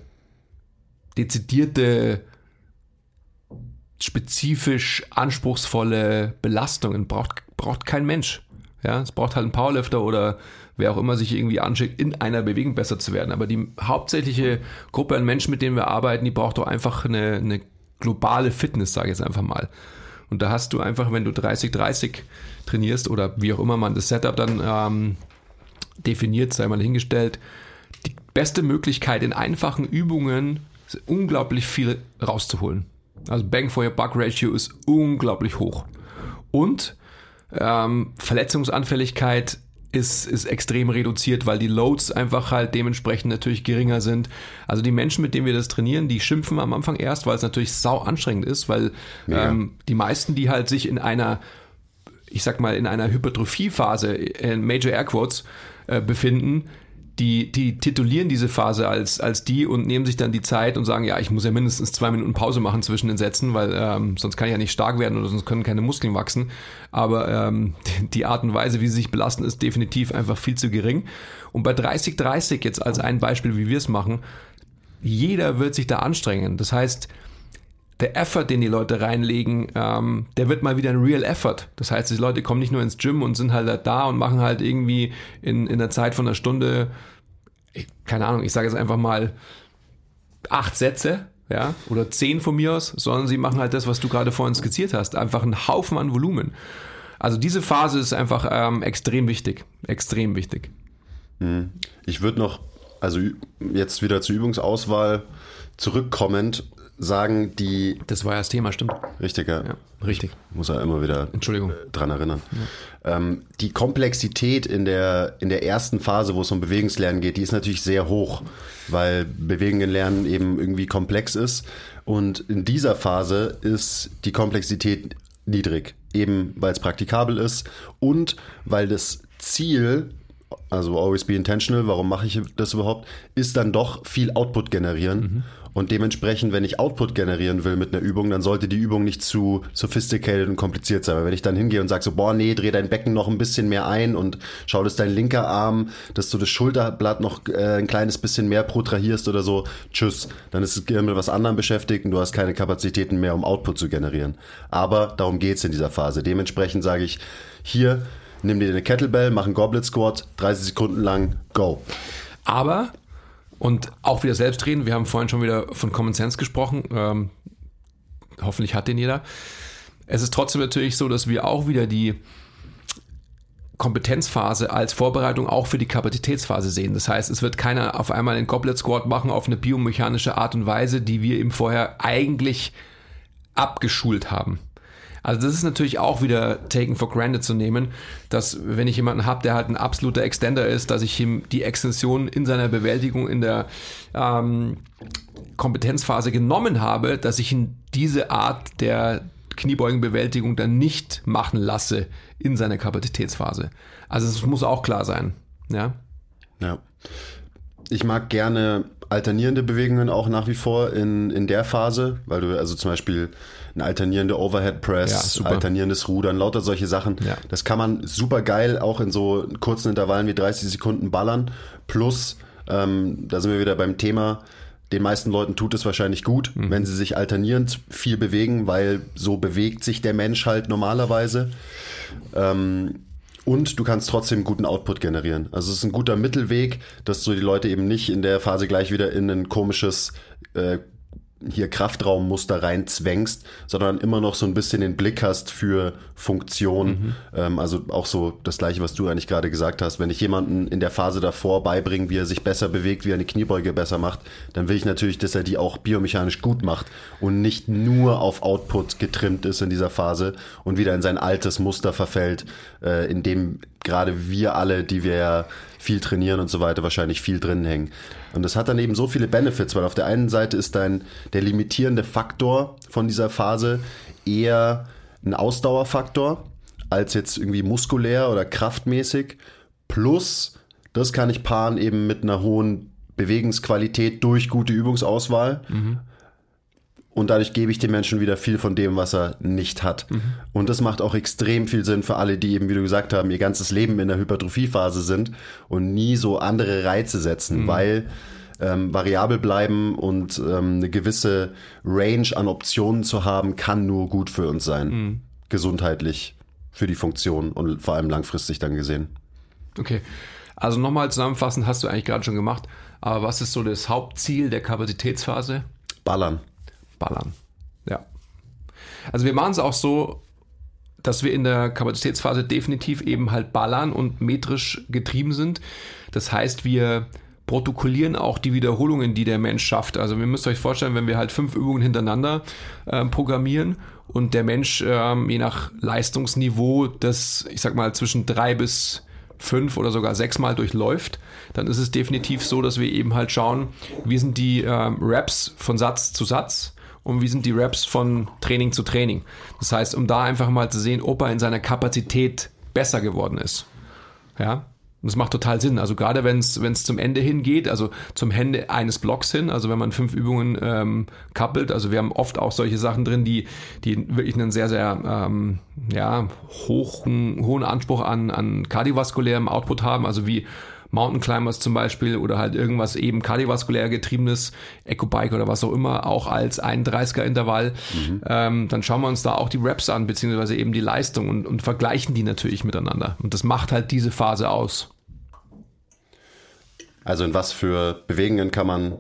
dezidierte, spezifisch anspruchsvolle Belastungen? Braucht, braucht kein Mensch. Ja, es braucht halt einen Powerlifter oder wer auch immer sich irgendwie anschickt, in einer Bewegung besser zu werden. Aber die hauptsächliche Gruppe an Menschen, mit denen wir arbeiten, die braucht doch einfach eine, eine globale Fitness, sage ich jetzt einfach mal. Und da hast du einfach, wenn du 30-30 trainierst oder wie auch immer man das Setup dann ähm, definiert, sei mal hingestellt, die beste Möglichkeit, in einfachen Übungen unglaublich viel rauszuholen. Also Bang for your Buck Ratio ist unglaublich hoch. Und ähm, Verletzungsanfälligkeit ist, ist extrem reduziert, weil die Loads einfach halt dementsprechend natürlich geringer sind. Also die Menschen, mit denen wir das trainieren, die schimpfen am Anfang erst, weil es natürlich sau anstrengend ist, weil ja. ähm, die meisten, die halt sich in einer, ich sag mal, in einer Hypertrophiephase, in Major Air Quotes, äh, befinden, die, die titulieren diese Phase als, als die und nehmen sich dann die Zeit und sagen, ja, ich muss ja mindestens zwei Minuten Pause machen zwischen den Sätzen, weil ähm, sonst kann ich ja nicht stark werden oder sonst können keine Muskeln wachsen. Aber ähm, die Art und Weise, wie sie sich belasten, ist definitiv einfach viel zu gering. Und bei 30-30 jetzt als ein Beispiel, wie wir es machen, jeder wird sich da anstrengen. Das heißt, der Effort, den die Leute reinlegen, ähm, der wird mal wieder ein Real Effort. Das heißt, die Leute kommen nicht nur ins Gym und sind halt da und machen halt irgendwie in, in der Zeit von einer Stunde, ich, keine Ahnung, ich sage jetzt einfach mal acht Sätze, ja, oder zehn von mir aus, sondern sie machen halt das, was du gerade vorhin skizziert hast, einfach einen Haufen an Volumen. Also diese Phase ist einfach ähm, extrem wichtig, extrem wichtig. Hm. Ich würde noch, also jetzt wieder zur Übungsauswahl zurückkommend, sagen die. Das war ja das Thema, stimmt. Richtig, ja. ja richtig. muss er immer wieder Entschuldigung. dran erinnern. Ja. Ähm, die Komplexität in der, in der ersten Phase, wo es um Bewegungslernen geht, die ist natürlich sehr hoch, weil Bewegungen lernen eben irgendwie komplex ist. Und in dieser Phase ist die Komplexität niedrig, eben weil es praktikabel ist und weil das Ziel also always be intentional, warum mache ich das überhaupt, ist dann doch viel Output generieren. Mhm. Und dementsprechend, wenn ich Output generieren will mit einer Übung, dann sollte die Übung nicht zu sophisticated und kompliziert sein. Weil wenn ich dann hingehe und sage so, boah, nee, dreh dein Becken noch ein bisschen mehr ein und schau, dass dein linker Arm, dass du das Schulterblatt noch äh, ein kleines bisschen mehr protrahierst oder so, tschüss. Dann ist Gehirn mit was anderem beschäftigt und du hast keine Kapazitäten mehr, um Output zu generieren. Aber darum geht's in dieser Phase. Dementsprechend sage ich, hier, nimm dir eine Kettlebell, mach einen Goblet Squat, 30 Sekunden lang, go. Aber und auch wieder selbst reden. Wir haben vorhin schon wieder von Common Sense gesprochen. Ähm, hoffentlich hat den jeder. Es ist trotzdem natürlich so, dass wir auch wieder die Kompetenzphase als Vorbereitung auch für die Kapazitätsphase sehen. Das heißt, es wird keiner auf einmal einen Goblet Squat machen auf eine biomechanische Art und Weise, die wir ihm vorher eigentlich abgeschult haben. Also das ist natürlich auch wieder taken for granted zu nehmen, dass wenn ich jemanden habe, der halt ein absoluter Extender ist, dass ich ihm die Extension in seiner Bewältigung in der ähm, Kompetenzphase genommen habe, dass ich ihn diese Art der Kniebeugenbewältigung dann nicht machen lasse in seiner Kapazitätsphase. Also es muss auch klar sein. Ja. Ja. Ich mag gerne alternierende Bewegungen auch nach wie vor in, in der Phase, weil du also zum Beispiel eine alternierende Overhead Press, ja, alternierendes Rudern, lauter solche Sachen. Ja. Das kann man super geil auch in so kurzen Intervallen wie 30 Sekunden ballern. Plus, ähm, da sind wir wieder beim Thema, den meisten Leuten tut es wahrscheinlich gut, mhm. wenn sie sich alternierend viel bewegen, weil so bewegt sich der Mensch halt normalerweise. Ähm, und du kannst trotzdem guten Output generieren. Also es ist ein guter Mittelweg, dass du die Leute eben nicht in der Phase gleich wieder in ein komisches äh, hier Kraftraummuster reinzwängst, sondern immer noch so ein bisschen den Blick hast für Funktion. Mhm. Ähm, also auch so das gleiche, was du eigentlich gerade gesagt hast. Wenn ich jemanden in der Phase davor beibringe, wie er sich besser bewegt, wie er eine Kniebeuge besser macht, dann will ich natürlich, dass er die auch biomechanisch gut macht und nicht nur auf Output getrimmt ist in dieser Phase und wieder in sein altes Muster verfällt, äh, in dem gerade wir alle, die wir ja viel trainieren und so weiter, wahrscheinlich viel drin hängen. Und das hat dann eben so viele Benefits, weil auf der einen Seite ist dein, der limitierende Faktor von dieser Phase eher ein Ausdauerfaktor als jetzt irgendwie muskulär oder kraftmäßig. Plus, das kann ich paaren eben mit einer hohen Bewegungsqualität durch gute Übungsauswahl. Mhm und dadurch gebe ich dem Menschen wieder viel von dem, was er nicht hat. Mhm. Und das macht auch extrem viel Sinn für alle, die eben, wie du gesagt haben, ihr ganzes Leben in der Hypertrophiephase sind und nie so andere Reize setzen, mhm. weil ähm, variabel bleiben und ähm, eine gewisse Range an Optionen zu haben, kann nur gut für uns sein. Mhm. Gesundheitlich, für die Funktion und vor allem langfristig dann gesehen. Okay. Also nochmal zusammenfassend, hast du eigentlich gerade schon gemacht. Aber was ist so das Hauptziel der Kapazitätsphase? Ballern ballern. Ja. Also wir machen es auch so, dass wir in der Kapazitätsphase definitiv eben halt ballern und metrisch getrieben sind. Das heißt, wir protokollieren auch die Wiederholungen, die der Mensch schafft. Also ihr müsst euch vorstellen, wenn wir halt fünf Übungen hintereinander äh, programmieren und der Mensch ähm, je nach Leistungsniveau das, ich sag mal, zwischen drei bis fünf oder sogar sechs Mal durchläuft, dann ist es definitiv so, dass wir eben halt schauen, wie sind die ähm, Reps von Satz zu Satz und wie sind die Reps von Training zu Training. Das heißt, um da einfach mal zu sehen, ob er in seiner Kapazität besser geworden ist. Ja, das macht total Sinn. Also gerade wenn es zum Ende hingeht, also zum Ende eines Blocks hin, also wenn man fünf Übungen ähm, kappelt, also wir haben oft auch solche Sachen drin, die, die wirklich einen sehr, sehr ähm, ja, hohen, hohen Anspruch an, an kardiovaskulärem Output haben, also wie Mountain Climbers zum Beispiel oder halt irgendwas eben kardiovaskulär getriebenes, Ecobike oder was auch immer, auch als 31er Intervall, mhm. ähm, dann schauen wir uns da auch die Reps an, beziehungsweise eben die Leistung und, und vergleichen die natürlich miteinander. Und das macht halt diese Phase aus. Also in was für Bewegungen kann man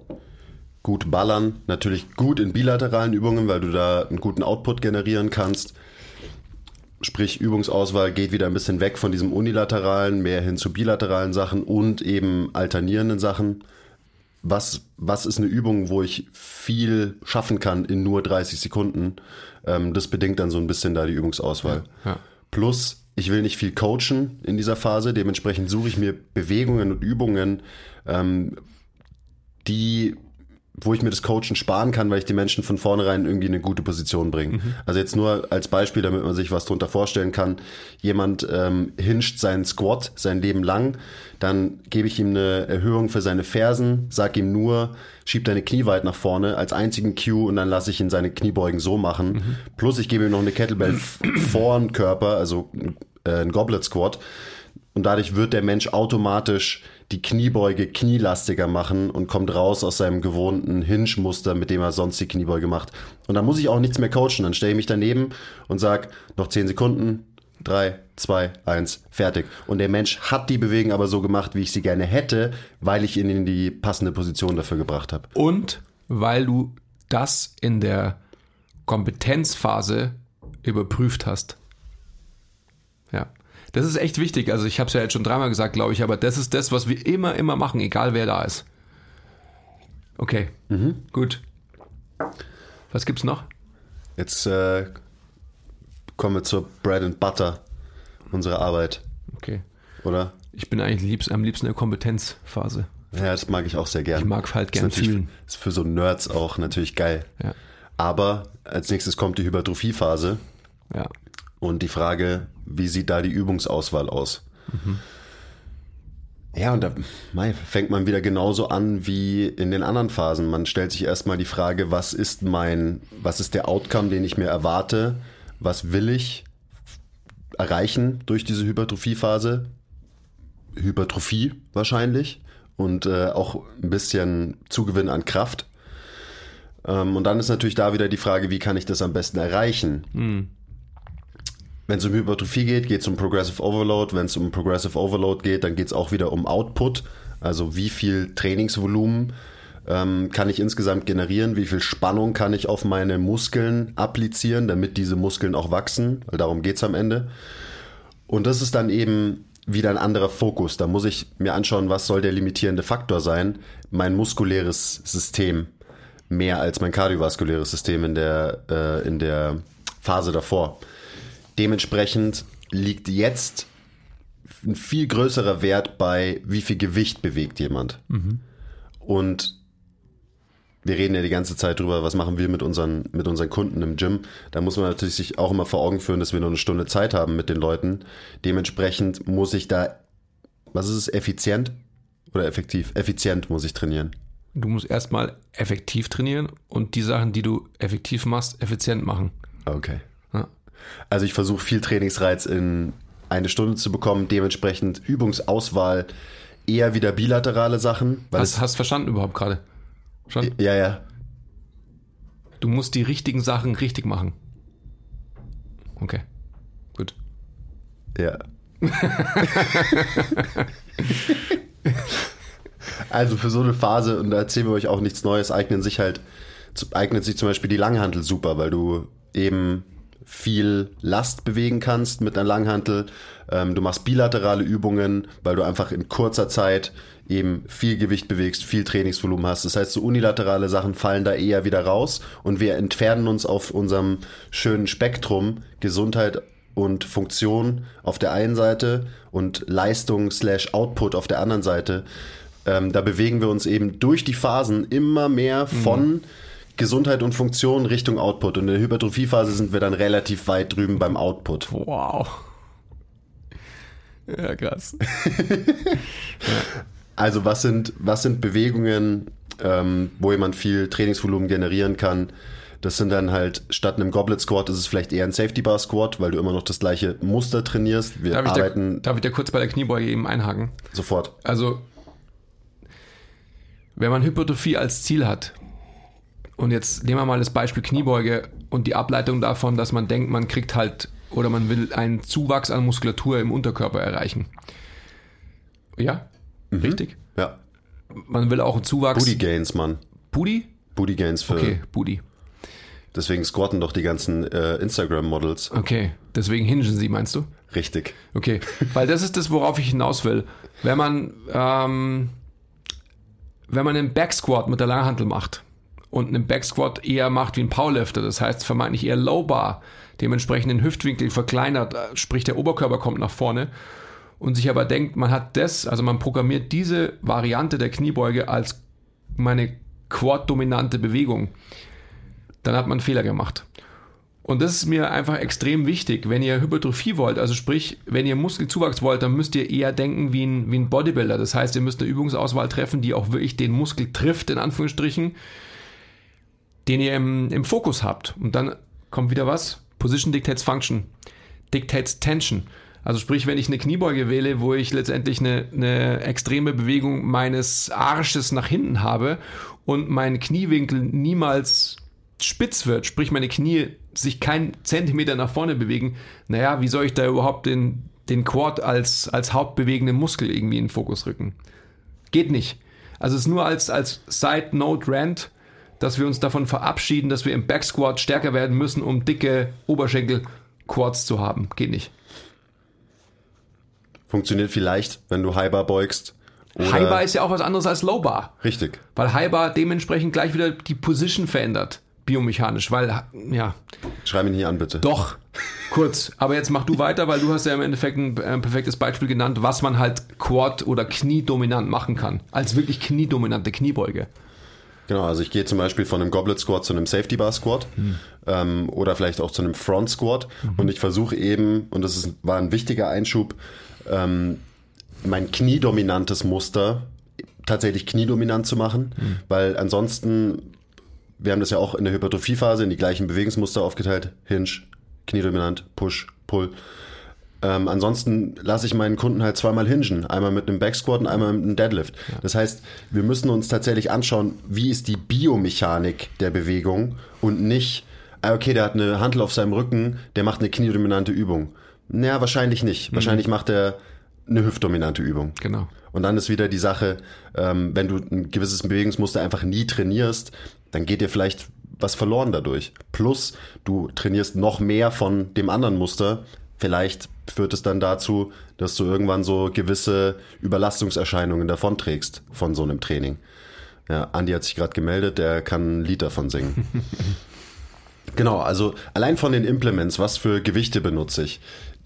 gut ballern? Natürlich gut in bilateralen Übungen, weil du da einen guten Output generieren kannst. Sprich, Übungsauswahl geht wieder ein bisschen weg von diesem unilateralen, mehr hin zu bilateralen Sachen und eben alternierenden Sachen. Was, was ist eine Übung, wo ich viel schaffen kann in nur 30 Sekunden? Ähm, das bedingt dann so ein bisschen da die Übungsauswahl. Ja, ja. Plus, ich will nicht viel coachen in dieser Phase, dementsprechend suche ich mir Bewegungen und Übungen, ähm, die wo ich mir das Coachen sparen kann, weil ich die Menschen von vornherein irgendwie in eine gute Position bringe. Mhm. Also jetzt nur als Beispiel, damit man sich was drunter vorstellen kann. Jemand ähm, hinscht seinen Squat sein Leben lang, dann gebe ich ihm eine Erhöhung für seine Fersen, sag ihm nur, schieb deine Knie weit nach vorne als einzigen Cue und dann lasse ich ihn seine Kniebeugen so machen. Mhm. Plus ich gebe ihm noch eine Kettlebell vor den Körper, also äh, ein Goblet Squat. Und dadurch wird der Mensch automatisch die Kniebeuge knielastiger machen und kommt raus aus seinem gewohnten Hinge-Muster, mit dem er sonst die Kniebeuge macht. Und dann muss ich auch nichts mehr coachen. Dann stelle ich mich daneben und sage, noch 10 Sekunden, 3, 2, 1, fertig. Und der Mensch hat die Bewegung aber so gemacht, wie ich sie gerne hätte, weil ich ihn in die passende Position dafür gebracht habe. Und weil du das in der Kompetenzphase überprüft hast. Das ist echt wichtig. Also ich habe es ja jetzt schon dreimal gesagt, glaube ich, aber das ist das, was wir immer, immer machen, egal wer da ist. Okay, mhm. gut. Was gibt's noch? Jetzt äh, kommen wir zur Bread and Butter unserer Arbeit. Okay. Oder? Ich bin eigentlich liebst, am liebsten in der Kompetenzphase. Ja, das mag ich auch sehr gern. Ich mag halt gern fühlen. Ist für so Nerds auch natürlich geil. Ja. Aber als nächstes kommt die Hypertrophiephase. Ja. Und die Frage, wie sieht da die Übungsauswahl aus? Mhm. Ja, und da fängt man wieder genauso an wie in den anderen Phasen. Man stellt sich erstmal die Frage, was ist mein, was ist der Outcome, den ich mir erwarte? Was will ich erreichen durch diese Hypertrophiephase? Hypertrophie wahrscheinlich und äh, auch ein bisschen Zugewinn an Kraft. Ähm, und dann ist natürlich da wieder die Frage, wie kann ich das am besten erreichen? Mhm. Wenn es um Hypertrophie geht, geht es um Progressive Overload. Wenn es um Progressive Overload geht, dann geht es auch wieder um Output. Also wie viel Trainingsvolumen ähm, kann ich insgesamt generieren, wie viel Spannung kann ich auf meine Muskeln applizieren, damit diese Muskeln auch wachsen, weil darum geht es am Ende. Und das ist dann eben wieder ein anderer Fokus. Da muss ich mir anschauen, was soll der limitierende Faktor sein. Mein muskuläres System mehr als mein kardiovaskuläres System in der, äh, in der Phase davor. Dementsprechend liegt jetzt ein viel größerer Wert bei, wie viel Gewicht bewegt jemand. Mhm. Und wir reden ja die ganze Zeit drüber, was machen wir mit unseren, mit unseren Kunden im Gym. Da muss man natürlich sich auch immer vor Augen führen, dass wir nur eine Stunde Zeit haben mit den Leuten. Dementsprechend muss ich da, was ist es, effizient oder effektiv? Effizient muss ich trainieren. Du musst erstmal effektiv trainieren und die Sachen, die du effektiv machst, effizient machen. Okay. Also ich versuche viel Trainingsreiz in eine Stunde zu bekommen, dementsprechend Übungsauswahl eher wieder bilaterale Sachen. hast, hast verstanden überhaupt gerade? Schon? Ja, ja. Du musst die richtigen Sachen richtig machen. Okay, gut. Ja. also für so eine Phase, und da erzählen wir euch auch nichts Neues, eignen sich halt, eignet sich zum Beispiel die Langhandel super, weil du eben viel Last bewegen kannst mit einer Langhantel. Ähm, du machst bilaterale Übungen, weil du einfach in kurzer Zeit eben viel Gewicht bewegst, viel Trainingsvolumen hast. Das heißt, so unilaterale Sachen fallen da eher wieder raus und wir entfernen uns auf unserem schönen Spektrum Gesundheit und Funktion auf der einen Seite und Leistung slash Output auf der anderen Seite. Ähm, da bewegen wir uns eben durch die Phasen immer mehr von mhm Gesundheit und Funktion Richtung Output. Und in der Hypertrophiephase sind wir dann relativ weit drüben beim Output. Wow. Ja, krass. Also was sind, was sind Bewegungen, ähm, wo jemand viel Trainingsvolumen generieren kann? Das sind dann halt, statt einem Goblet Squat ist es vielleicht eher ein Safety Bar Squat, weil du immer noch das gleiche Muster trainierst. Wir darf arbeiten. Ich da, darf ich da kurz bei der Kniebeuge eben einhaken? Sofort. Also, wenn man Hypertrophie als Ziel hat, und jetzt nehmen wir mal das Beispiel Kniebeuge und die Ableitung davon, dass man denkt, man kriegt halt oder man will einen Zuwachs an Muskulatur im Unterkörper erreichen. Ja? Mhm. Richtig? Ja. Man will auch einen Zuwachs. Booty Gains, Mann. Booty? Booty Gains für. Okay, Booty. Deswegen squatten doch die ganzen äh, Instagram-Models. Okay, deswegen hingen sie, meinst du? Richtig. Okay, weil das ist das, worauf ich hinaus will. Wenn man, ähm, wenn man einen Backsquat mit der Langhantel macht, und einen Backsquat eher macht wie ein Powerlifter, das heißt vermeintlich eher Low Bar, dementsprechend den Hüftwinkel verkleinert, äh, sprich der Oberkörper kommt nach vorne und sich aber denkt, man hat das, also man programmiert diese Variante der Kniebeuge als meine Quad-dominante Bewegung, dann hat man einen Fehler gemacht. Und das ist mir einfach extrem wichtig. Wenn ihr Hypertrophie wollt, also sprich, wenn ihr Muskelzuwachs wollt, dann müsst ihr eher denken wie ein, wie ein Bodybuilder. Das heißt, ihr müsst eine Übungsauswahl treffen, die auch wirklich den Muskel trifft, in Anführungsstrichen den ihr im, im Fokus habt. Und dann kommt wieder was? Position dictates Function, dictates Tension. Also sprich, wenn ich eine Kniebeuge wähle, wo ich letztendlich eine, eine extreme Bewegung meines Arsches nach hinten habe und mein Kniewinkel niemals spitz wird, sprich meine Knie sich keinen Zentimeter nach vorne bewegen, naja, wie soll ich da überhaupt den, den Quad als, als hauptbewegenden Muskel irgendwie in den Fokus rücken? Geht nicht. Also es ist nur als, als Side Note Rant, dass wir uns davon verabschieden, dass wir im Backsquat stärker werden müssen, um dicke Oberschenkel-Quads zu haben. Geht nicht. Funktioniert vielleicht, wenn du Highbar beugst. Highbar ist ja auch was anderes als Lowbar. Richtig. Weil Highbar dementsprechend gleich wieder die Position verändert, biomechanisch, weil, ja. Schreib ihn hier an, bitte. Doch, kurz. Aber jetzt mach du weiter, weil du hast ja im Endeffekt ein äh, perfektes Beispiel genannt, was man halt Quad- oder Kniedominant machen kann. Als wirklich kniedominante Kniebeuge. Genau, also ich gehe zum Beispiel von einem Goblet Squat zu einem Safety Bar Squat mhm. ähm, oder vielleicht auch zu einem Front Squat mhm. und ich versuche eben, und das ist, war ein wichtiger Einschub, ähm, mein kniedominantes Muster tatsächlich kniedominant zu machen, mhm. weil ansonsten, wir haben das ja auch in der Hypertrophiephase in die gleichen Bewegungsmuster aufgeteilt, Hinge, kniedominant, Push, Pull. Ähm, ansonsten lasse ich meinen Kunden halt zweimal hingen. Einmal mit einem Backsquat und einmal mit einem Deadlift. Ja. Das heißt, wir müssen uns tatsächlich anschauen, wie ist die Biomechanik der Bewegung und nicht, ah, okay, der hat eine Handel auf seinem Rücken, der macht eine kniedominante Übung. Naja, wahrscheinlich nicht. Mhm. Wahrscheinlich macht er eine hüftdominante Übung. Genau. Und dann ist wieder die Sache, ähm, wenn du ein gewisses Bewegungsmuster einfach nie trainierst, dann geht dir vielleicht was verloren dadurch. Plus, du trainierst noch mehr von dem anderen Muster. Vielleicht führt es dann dazu, dass du irgendwann so gewisse Überlastungserscheinungen davonträgst von so einem Training. Ja, Andi hat sich gerade gemeldet, der kann ein Lied davon singen. genau, also allein von den Implements, was für Gewichte benutze ich,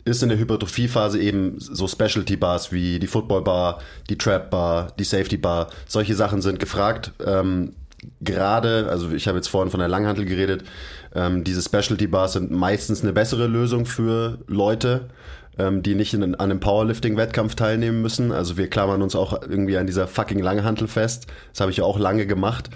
ist in der Hypertrophiephase eben so Specialty Bars wie die Football Bar, die Trap Bar, die Safety Bar. Solche Sachen sind gefragt. Ähm, gerade, also ich habe jetzt vorhin von der Langhantel geredet, ähm, diese Specialty Bars sind meistens eine bessere Lösung für Leute, ähm, die nicht in, an einem Powerlifting-Wettkampf teilnehmen müssen. Also wir klammern uns auch irgendwie an dieser fucking Langhantel fest. Das habe ich auch lange gemacht.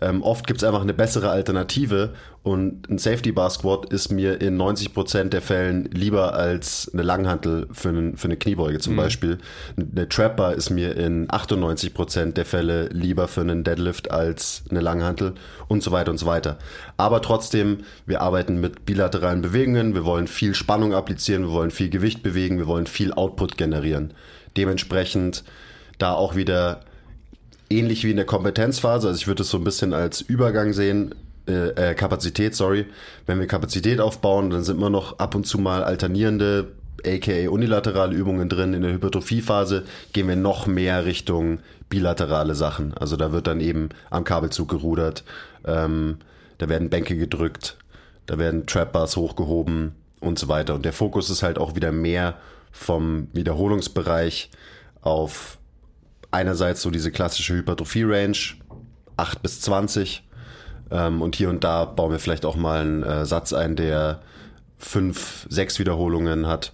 Ähm, oft gibt es einfach eine bessere Alternative und ein Safety Bar Squat ist mir in 90% der Fällen lieber als eine Langhantel für, einen, für eine Kniebeuge zum mhm. Beispiel. Eine Trap Bar ist mir in 98% der Fälle lieber für einen Deadlift als eine Langhantel und so weiter und so weiter. Aber trotzdem, wir arbeiten mit bilateralen Bewegungen, wir wollen viel Spannung applizieren, wir wollen viel Gewicht bewegen, wir wollen viel Output generieren. Dementsprechend da auch wieder ähnlich wie in der Kompetenzphase, also ich würde es so ein bisschen als Übergang sehen, äh, Kapazität, sorry. Wenn wir Kapazität aufbauen, dann sind immer noch ab und zu mal alternierende, aka unilaterale Übungen drin. In der Hypertrophiephase gehen wir noch mehr Richtung bilaterale Sachen. Also da wird dann eben am Kabelzug gerudert, ähm, da werden Bänke gedrückt, da werden Trap-Bars hochgehoben und so weiter. Und der Fokus ist halt auch wieder mehr vom Wiederholungsbereich auf einerseits so diese klassische Hypertrophie-Range, 8 bis 20. Ähm, und hier und da bauen wir vielleicht auch mal einen äh, Satz ein, der fünf, sechs Wiederholungen hat,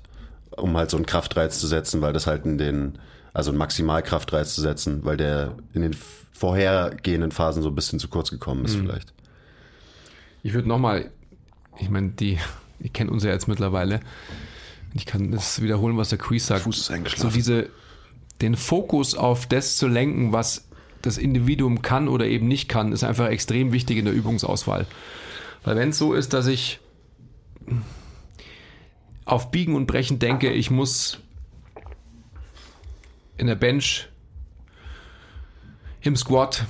um halt so einen Kraftreiz zu setzen, weil das halt in den, also einen Maximalkraftreiz zu setzen, weil der in den vorhergehenden Phasen so ein bisschen zu kurz gekommen ist, mhm. vielleicht. Ich würde nochmal, ich meine, die, ihr kennt uns ja jetzt mittlerweile. Ich kann das wiederholen, was der Quiz sagt. Fuß ist eingeschlafen. So diese, den Fokus auf das zu lenken, was das Individuum kann oder eben nicht kann, ist einfach extrem wichtig in der Übungsauswahl. Weil wenn es so ist, dass ich auf Biegen und Brechen denke, ich muss in der Bench, im Squat,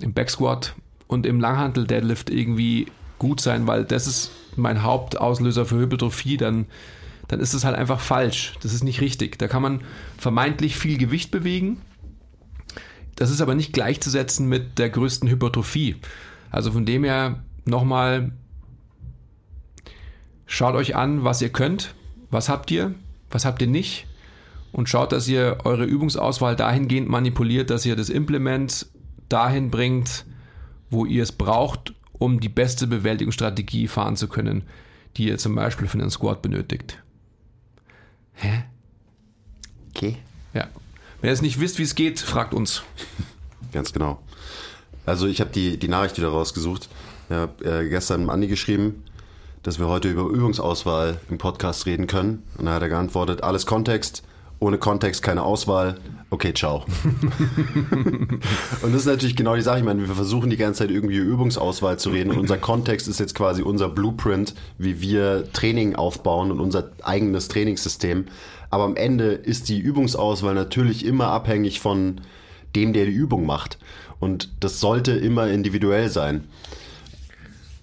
im Backsquat und im Langhantel Deadlift irgendwie gut sein, weil das ist mein Hauptauslöser für Hypertrophie, dann dann ist es halt einfach falsch. Das ist nicht richtig. Da kann man vermeintlich viel Gewicht bewegen. Das ist aber nicht gleichzusetzen mit der größten Hypertrophie. Also von dem her nochmal, schaut euch an, was ihr könnt, was habt ihr, was habt ihr nicht und schaut, dass ihr eure Übungsauswahl dahingehend manipuliert, dass ihr das Implement dahin bringt, wo ihr es braucht, um die beste Bewältigungsstrategie fahren zu können, die ihr zum Beispiel für einen Squat benötigt. Hä? Okay. Ja. Wenn ihr es nicht wisst, wie es geht, fragt uns. Ganz genau. Also ich habe die, die Nachricht wieder rausgesucht. Ich habe äh, gestern Andi geschrieben, dass wir heute über Übungsauswahl im Podcast reden können. Und da hat er geantwortet, alles Kontext, ohne Kontext keine Auswahl. Okay, ciao. und das ist natürlich genau die Sache. Ich meine, wir versuchen die ganze Zeit irgendwie Übungsauswahl zu reden. Und unser Kontext ist jetzt quasi unser Blueprint, wie wir Training aufbauen und unser eigenes Trainingssystem. Aber am Ende ist die Übungsauswahl natürlich immer abhängig von dem, der die Übung macht. Und das sollte immer individuell sein.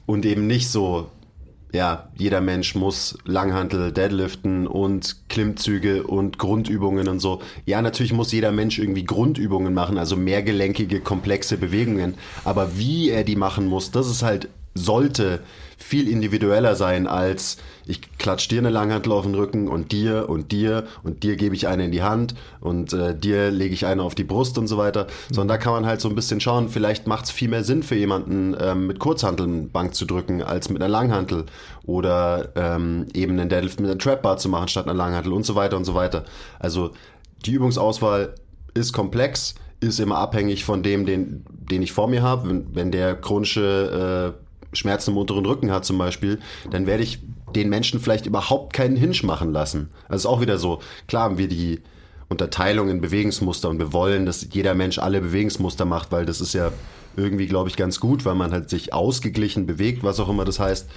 Und eben nicht so, ja, jeder Mensch muss Langhantel, Deadliften und Klimmzüge und Grundübungen und so. Ja, natürlich muss jeder Mensch irgendwie Grundübungen machen, also mehrgelenkige, komplexe Bewegungen. Aber wie er die machen muss, das ist halt, sollte viel individueller sein als ich klatsch dir eine Langhantel auf den Rücken und dir und dir und dir gebe ich eine in die Hand und äh, dir lege ich eine auf die Brust und so weiter. Sondern da kann man halt so ein bisschen schauen, vielleicht macht es viel mehr Sinn für jemanden, ähm, mit Kurzhanteln Bank zu drücken, als mit einer Langhantel oder ähm, eben einen Deadlift mit einer Trapbar zu machen statt einer Langhantel und so weiter und so weiter. Also die Übungsauswahl ist komplex, ist immer abhängig von dem, den, den ich vor mir habe. Wenn, wenn der chronische äh, Schmerzen im unteren Rücken hat zum Beispiel, dann werde ich den Menschen vielleicht überhaupt keinen Hinge machen lassen. Also ist auch wieder so, klar haben wir die Unterteilung in Bewegungsmuster und wir wollen, dass jeder Mensch alle Bewegungsmuster macht, weil das ist ja irgendwie, glaube ich, ganz gut, weil man halt sich ausgeglichen bewegt, was auch immer das heißt.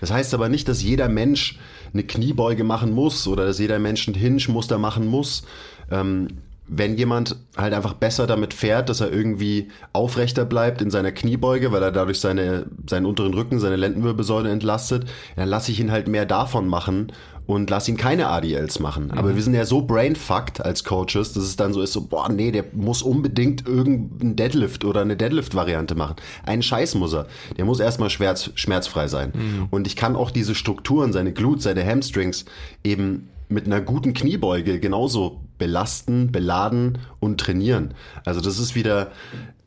Das heißt aber nicht, dass jeder Mensch eine Kniebeuge machen muss oder dass jeder Mensch ein Hinge-Muster machen muss. Ähm, wenn jemand halt einfach besser damit fährt, dass er irgendwie aufrechter bleibt in seiner Kniebeuge, weil er dadurch seine, seinen unteren Rücken, seine Lendenwirbelsäule entlastet, dann lasse ich ihn halt mehr davon machen und lass ihn keine ADLs machen. Mhm. Aber wir sind ja so brainfucked als Coaches, dass es dann so ist, so, boah, nee, der muss unbedingt irgendeinen Deadlift oder eine Deadlift-Variante machen. Einen Scheiß muss er. Der muss erstmal schmerz, schmerzfrei sein. Mhm. Und ich kann auch diese Strukturen, seine Glutes, seine Hamstrings eben mit einer guten Kniebeuge genauso belasten, beladen und trainieren. Also das ist wieder,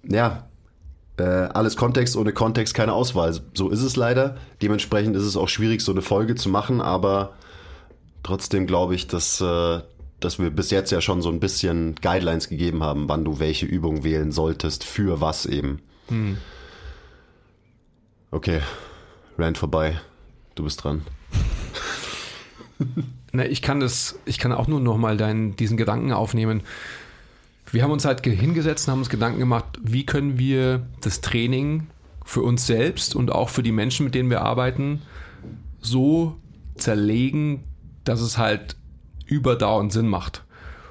ja, äh, alles Kontext, ohne Kontext keine Auswahl. So ist es leider. Dementsprechend ist es auch schwierig, so eine Folge zu machen, aber trotzdem glaube ich, dass, äh, dass wir bis jetzt ja schon so ein bisschen Guidelines gegeben haben, wann du welche Übung wählen solltest, für was eben. Hm. Okay, Rand vorbei. Du bist dran. Na, ich kann das, ich kann auch nur noch mal deinen, diesen Gedanken aufnehmen. Wir haben uns halt hingesetzt und haben uns Gedanken gemacht, wie können wir das Training für uns selbst und auch für die Menschen, mit denen wir arbeiten, so zerlegen, dass es halt überdauernd Sinn macht.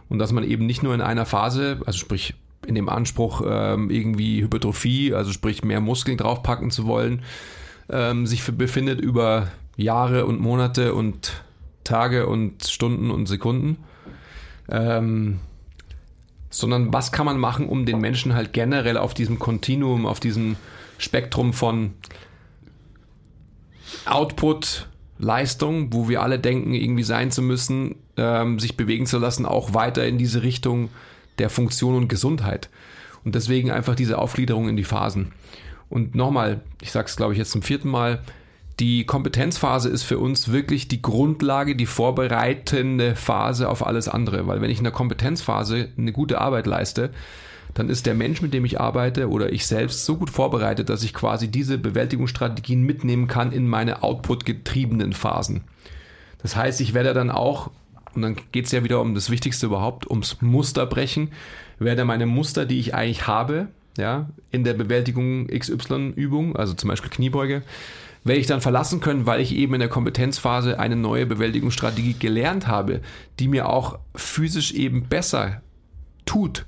Und dass man eben nicht nur in einer Phase, also sprich in in dem Anspruch, ähm, irgendwie Hypertrophie, also sprich mehr Muskeln draufpacken zu wollen, ähm, sich befindet über Jahre und Monate und Tage und Stunden und Sekunden. Ähm, sondern was kann man machen, um den Menschen halt generell auf diesem Kontinuum, auf diesem Spektrum von Output, Leistung, wo wir alle denken, irgendwie sein zu müssen, ähm, sich bewegen zu lassen, auch weiter in diese Richtung der Funktion und Gesundheit. Und deswegen einfach diese Aufgliederung in die Phasen. Und nochmal, ich sage es glaube ich jetzt zum vierten Mal, die Kompetenzphase ist für uns wirklich die Grundlage, die vorbereitende Phase auf alles andere. Weil wenn ich in der Kompetenzphase eine gute Arbeit leiste, dann ist der Mensch, mit dem ich arbeite oder ich selbst so gut vorbereitet, dass ich quasi diese Bewältigungsstrategien mitnehmen kann in meine output-getriebenen Phasen. Das heißt, ich werde dann auch, und dann geht es ja wieder um das Wichtigste überhaupt, ums Musterbrechen, werde meine Muster, die ich eigentlich habe, ja, in der Bewältigung XY-Übung, also zum Beispiel Kniebeuge, werde ich dann verlassen können, weil ich eben in der Kompetenzphase eine neue Bewältigungsstrategie gelernt habe, die mir auch physisch eben besser tut.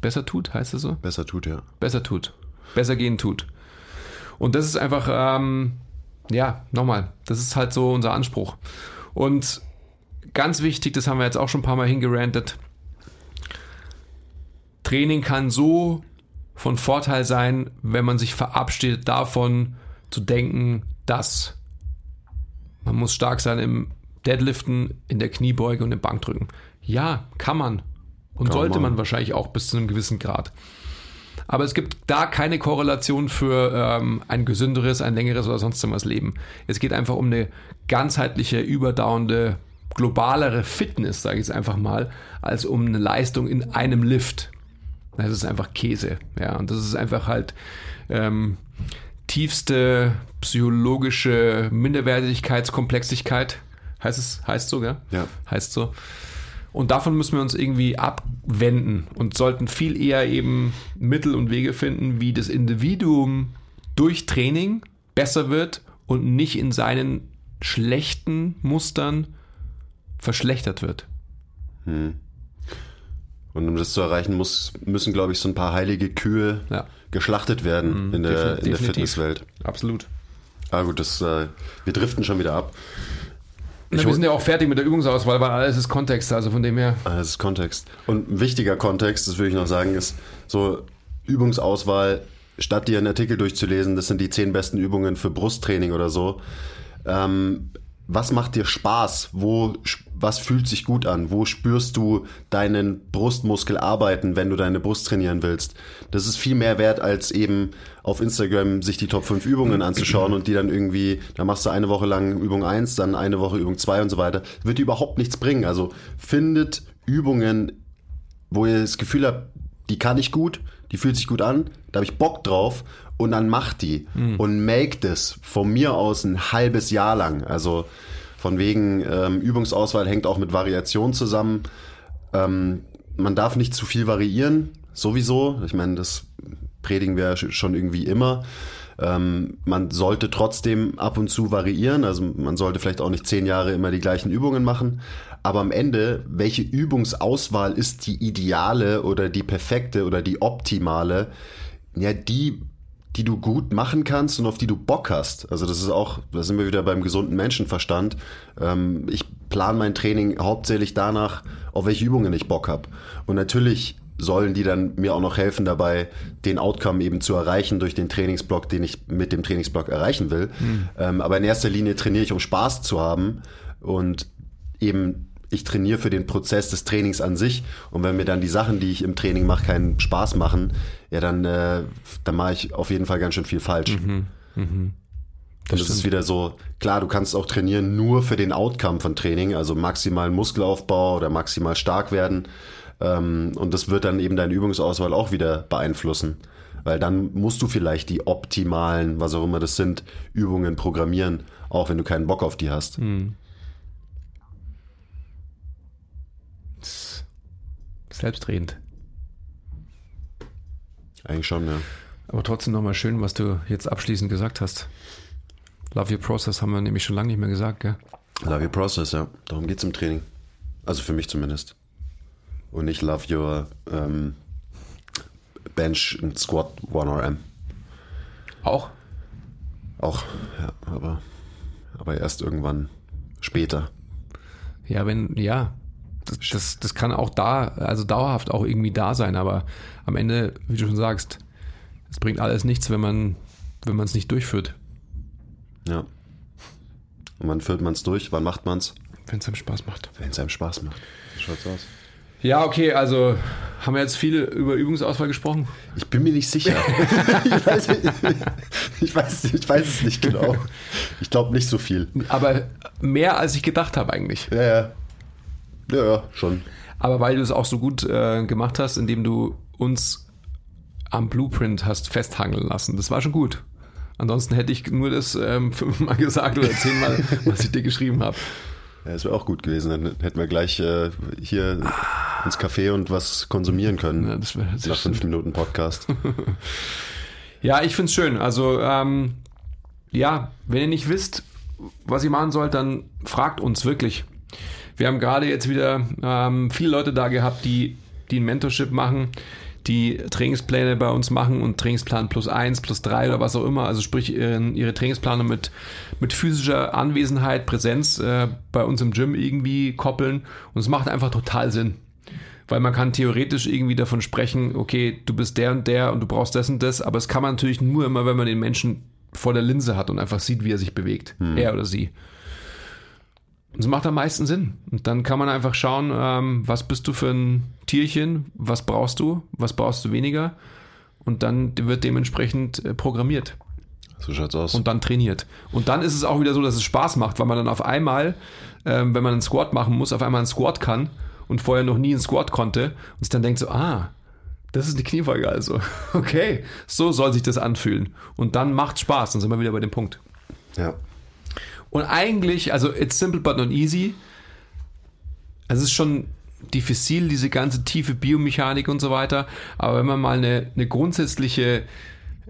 Besser tut, heißt das so? Besser tut, ja. Besser tut. Besser gehen tut. Und das ist einfach, ähm, ja, nochmal, das ist halt so unser Anspruch. Und ganz wichtig, das haben wir jetzt auch schon ein paar Mal hingerantet, Training kann so von Vorteil sein, wenn man sich verabschiedet davon, zu denken, dass man muss stark sein im Deadliften, in der Kniebeuge und im Bankdrücken. Ja, kann man. Und kann sollte man. man wahrscheinlich auch bis zu einem gewissen Grad. Aber es gibt da keine Korrelation für ähm, ein gesünderes, ein längeres oder sonst was Leben. Es geht einfach um eine ganzheitliche, überdauernde, globalere Fitness, sage ich jetzt einfach mal, als um eine Leistung in einem Lift. Das ist einfach Käse. Ja, und das ist einfach halt ähm, tiefste psychologische Minderwertigkeitskomplexigkeit. Heißt es, heißt so, gell? Ja. Heißt so. Und davon müssen wir uns irgendwie abwenden und sollten viel eher eben Mittel und Wege finden, wie das Individuum durch Training besser wird und nicht in seinen schlechten Mustern verschlechtert wird. Hm. Und um das zu erreichen, muss, müssen, glaube ich, so ein paar heilige Kühe ja. Geschlachtet werden mhm, in, der, in der Fitnesswelt. Absolut. Ah gut, das, äh, wir driften schon wieder ab. Na, wir sind ja auch fertig mit der Übungsauswahl, weil alles ist Kontext, also von dem her. Alles ist Kontext. Und ein wichtiger Kontext, das würde ich noch sagen, ist so Übungsauswahl, statt dir einen Artikel durchzulesen, das sind die zehn besten Übungen für Brusttraining oder so. Ähm, was macht dir Spaß? Wo, was fühlt sich gut an? Wo spürst du deinen Brustmuskel arbeiten, wenn du deine Brust trainieren willst? Das ist viel mehr wert, als eben auf Instagram sich die Top 5 Übungen anzuschauen und die dann irgendwie, da machst du eine Woche lang Übung 1, dann eine Woche Übung 2 und so weiter. Wird dir überhaupt nichts bringen. Also findet Übungen, wo ihr das Gefühl habt, die kann ich gut, die fühlt sich gut an, da habe ich Bock drauf und dann macht die mhm. und make das von mir aus ein halbes Jahr lang. Also von wegen ähm, Übungsauswahl hängt auch mit Variation zusammen. Ähm, man darf nicht zu viel variieren, sowieso. Ich meine, das predigen wir schon irgendwie immer. Ähm, man sollte trotzdem ab und zu variieren. Also man sollte vielleicht auch nicht zehn Jahre immer die gleichen Übungen machen. Aber am Ende, welche Übungsauswahl ist die ideale oder die perfekte oder die optimale? Ja, die die du gut machen kannst und auf die du Bock hast. Also das ist auch, da sind wir wieder beim gesunden Menschenverstand. Ähm, ich plane mein Training hauptsächlich danach, auf welche Übungen ich Bock habe. Und natürlich sollen die dann mir auch noch helfen dabei, den Outcome eben zu erreichen durch den Trainingsblock, den ich mit dem Trainingsblock erreichen will. Mhm. Ähm, aber in erster Linie trainiere ich, um Spaß zu haben und eben ich trainiere für den Prozess des Trainings an sich. Und wenn mir dann die Sachen, die ich im Training mache, keinen Spaß machen, ja, dann, äh, dann mache ich auf jeden Fall ganz schön viel falsch. Mhm. Mhm. Das, das ist wieder so, klar, du kannst auch trainieren nur für den Outcome von Training, also maximalen Muskelaufbau oder maximal stark werden. Ähm, und das wird dann eben deine Übungsauswahl auch wieder beeinflussen. Weil dann musst du vielleicht die optimalen, was auch immer das sind, Übungen programmieren, auch wenn du keinen Bock auf die hast. Mhm. Selbstredend. Eigentlich schon, ja. Aber trotzdem nochmal schön, was du jetzt abschließend gesagt hast. Love your process haben wir nämlich schon lange nicht mehr gesagt, gell? Love your process, ja. Darum geht es im Training. Also für mich zumindest. Und nicht love your, ähm, Bench und Squat 1RM. Auch? Auch, ja, aber, aber erst irgendwann später. Ja, wenn, ja. Das, das, das kann auch da, also dauerhaft auch irgendwie da sein, aber am Ende, wie du schon sagst, es bringt alles nichts, wenn man wenn man es nicht durchführt. Ja. Und wann führt man es durch? Wann macht man es? Wenn es einem Spaß macht. Wenn es einem Spaß macht. So schaut's aus. Ja, okay, also haben wir jetzt viel über Übungsauswahl gesprochen? Ich bin mir nicht sicher. ich, weiß, ich, weiß, ich weiß es nicht genau. Ich glaube nicht so viel. Aber mehr als ich gedacht habe eigentlich. Ja, ja. Ja, ja, schon. Aber weil du es auch so gut äh, gemacht hast, indem du uns am Blueprint hast festhangeln lassen. Das war schon gut. Ansonsten hätte ich nur das ähm, fünfmal gesagt oder zehnmal, was ich dir geschrieben habe. Ja, das wäre auch gut gewesen. Dann hätten wir gleich äh, hier ah. ins Café und was konsumieren können. Ja, das wär, das nach fünf Minuten Podcast. ja, ich finde es schön. Also, ähm, ja, wenn ihr nicht wisst, was ihr machen sollt, dann fragt uns wirklich. Wir haben gerade jetzt wieder ähm, viele Leute da gehabt, die, die ein Mentorship machen die Trainingspläne bei uns machen und Trainingsplan plus eins, plus drei oder was auch immer. Also sprich ihre Trainingsplanung mit, mit physischer Anwesenheit, Präsenz äh, bei uns im Gym irgendwie koppeln. Und es macht einfach total Sinn. Weil man kann theoretisch irgendwie davon sprechen, okay, du bist der und der und du brauchst das und das, aber es kann man natürlich nur immer, wenn man den Menschen vor der Linse hat und einfach sieht, wie er sich bewegt. Hm. Er oder sie. Und es macht am meisten Sinn. Und dann kann man einfach schauen, ähm, was bist du für ein Tierchen, was brauchst du, was brauchst du weniger. Und dann wird dementsprechend äh, programmiert. So schaut's aus. Und dann trainiert. Und dann ist es auch wieder so, dass es Spaß macht, weil man dann auf einmal, ähm, wenn man einen Squat machen muss, auf einmal einen Squat kann und vorher noch nie einen Squat konnte und sich dann denkt so, ah, das ist eine Kniebeuge also. Okay, so soll sich das anfühlen. Und dann macht Spaß, dann sind wir wieder bei dem Punkt. Ja. Und eigentlich, also it's simple but not easy. Es ist schon diffizil, diese ganze tiefe Biomechanik und so weiter. Aber wenn man mal eine, eine grundsätzliche,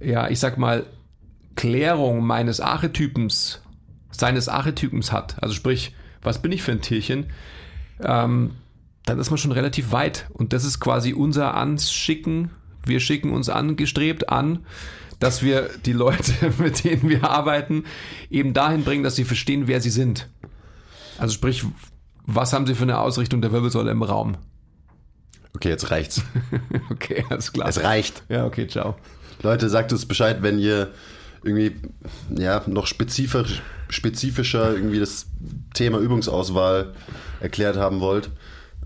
ja, ich sag mal, Klärung meines Archetypens, seines Archetypens hat, also sprich, was bin ich für ein Tierchen, ähm, dann ist man schon relativ weit. Und das ist quasi unser Anschicken. Wir schicken uns angestrebt an, dass wir die Leute, mit denen wir arbeiten, eben dahin bringen, dass sie verstehen, wer sie sind. Also sprich, was haben sie für eine Ausrichtung der Wirbelsäule im Raum? Okay, jetzt reicht's. okay, alles klar. Es reicht. Ja, okay, ciao. Leute, sagt uns Bescheid, wenn ihr irgendwie ja, noch spezifisch, spezifischer irgendwie das Thema Übungsauswahl erklärt haben wollt.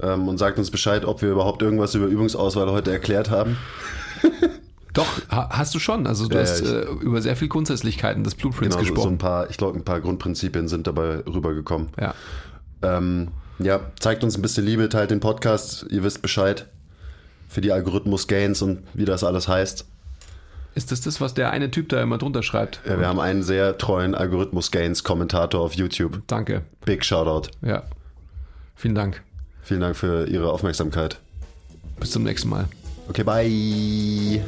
Ähm, und sagt uns Bescheid, ob wir überhaupt irgendwas über Übungsauswahl heute erklärt haben. Doch, hast du schon. Also du ja, hast ja, äh, über sehr viel Grundsätzlichkeiten des Blueprints genau, gesprochen. So ein paar, ich glaube, ein paar Grundprinzipien sind dabei rübergekommen. Ja. Ähm, ja, zeigt uns ein bisschen Liebe, teilt den Podcast, ihr wisst Bescheid. Für die Algorithmus-Gains und wie das alles heißt. Ist das das, was der eine Typ da immer drunter schreibt? Ja, wir haben einen sehr treuen Algorithmus-Gains-Kommentator auf YouTube. Danke. Big Shoutout. Ja. Vielen Dank. Vielen Dank für Ihre Aufmerksamkeit. Bis zum nächsten Mal. Okay, bye.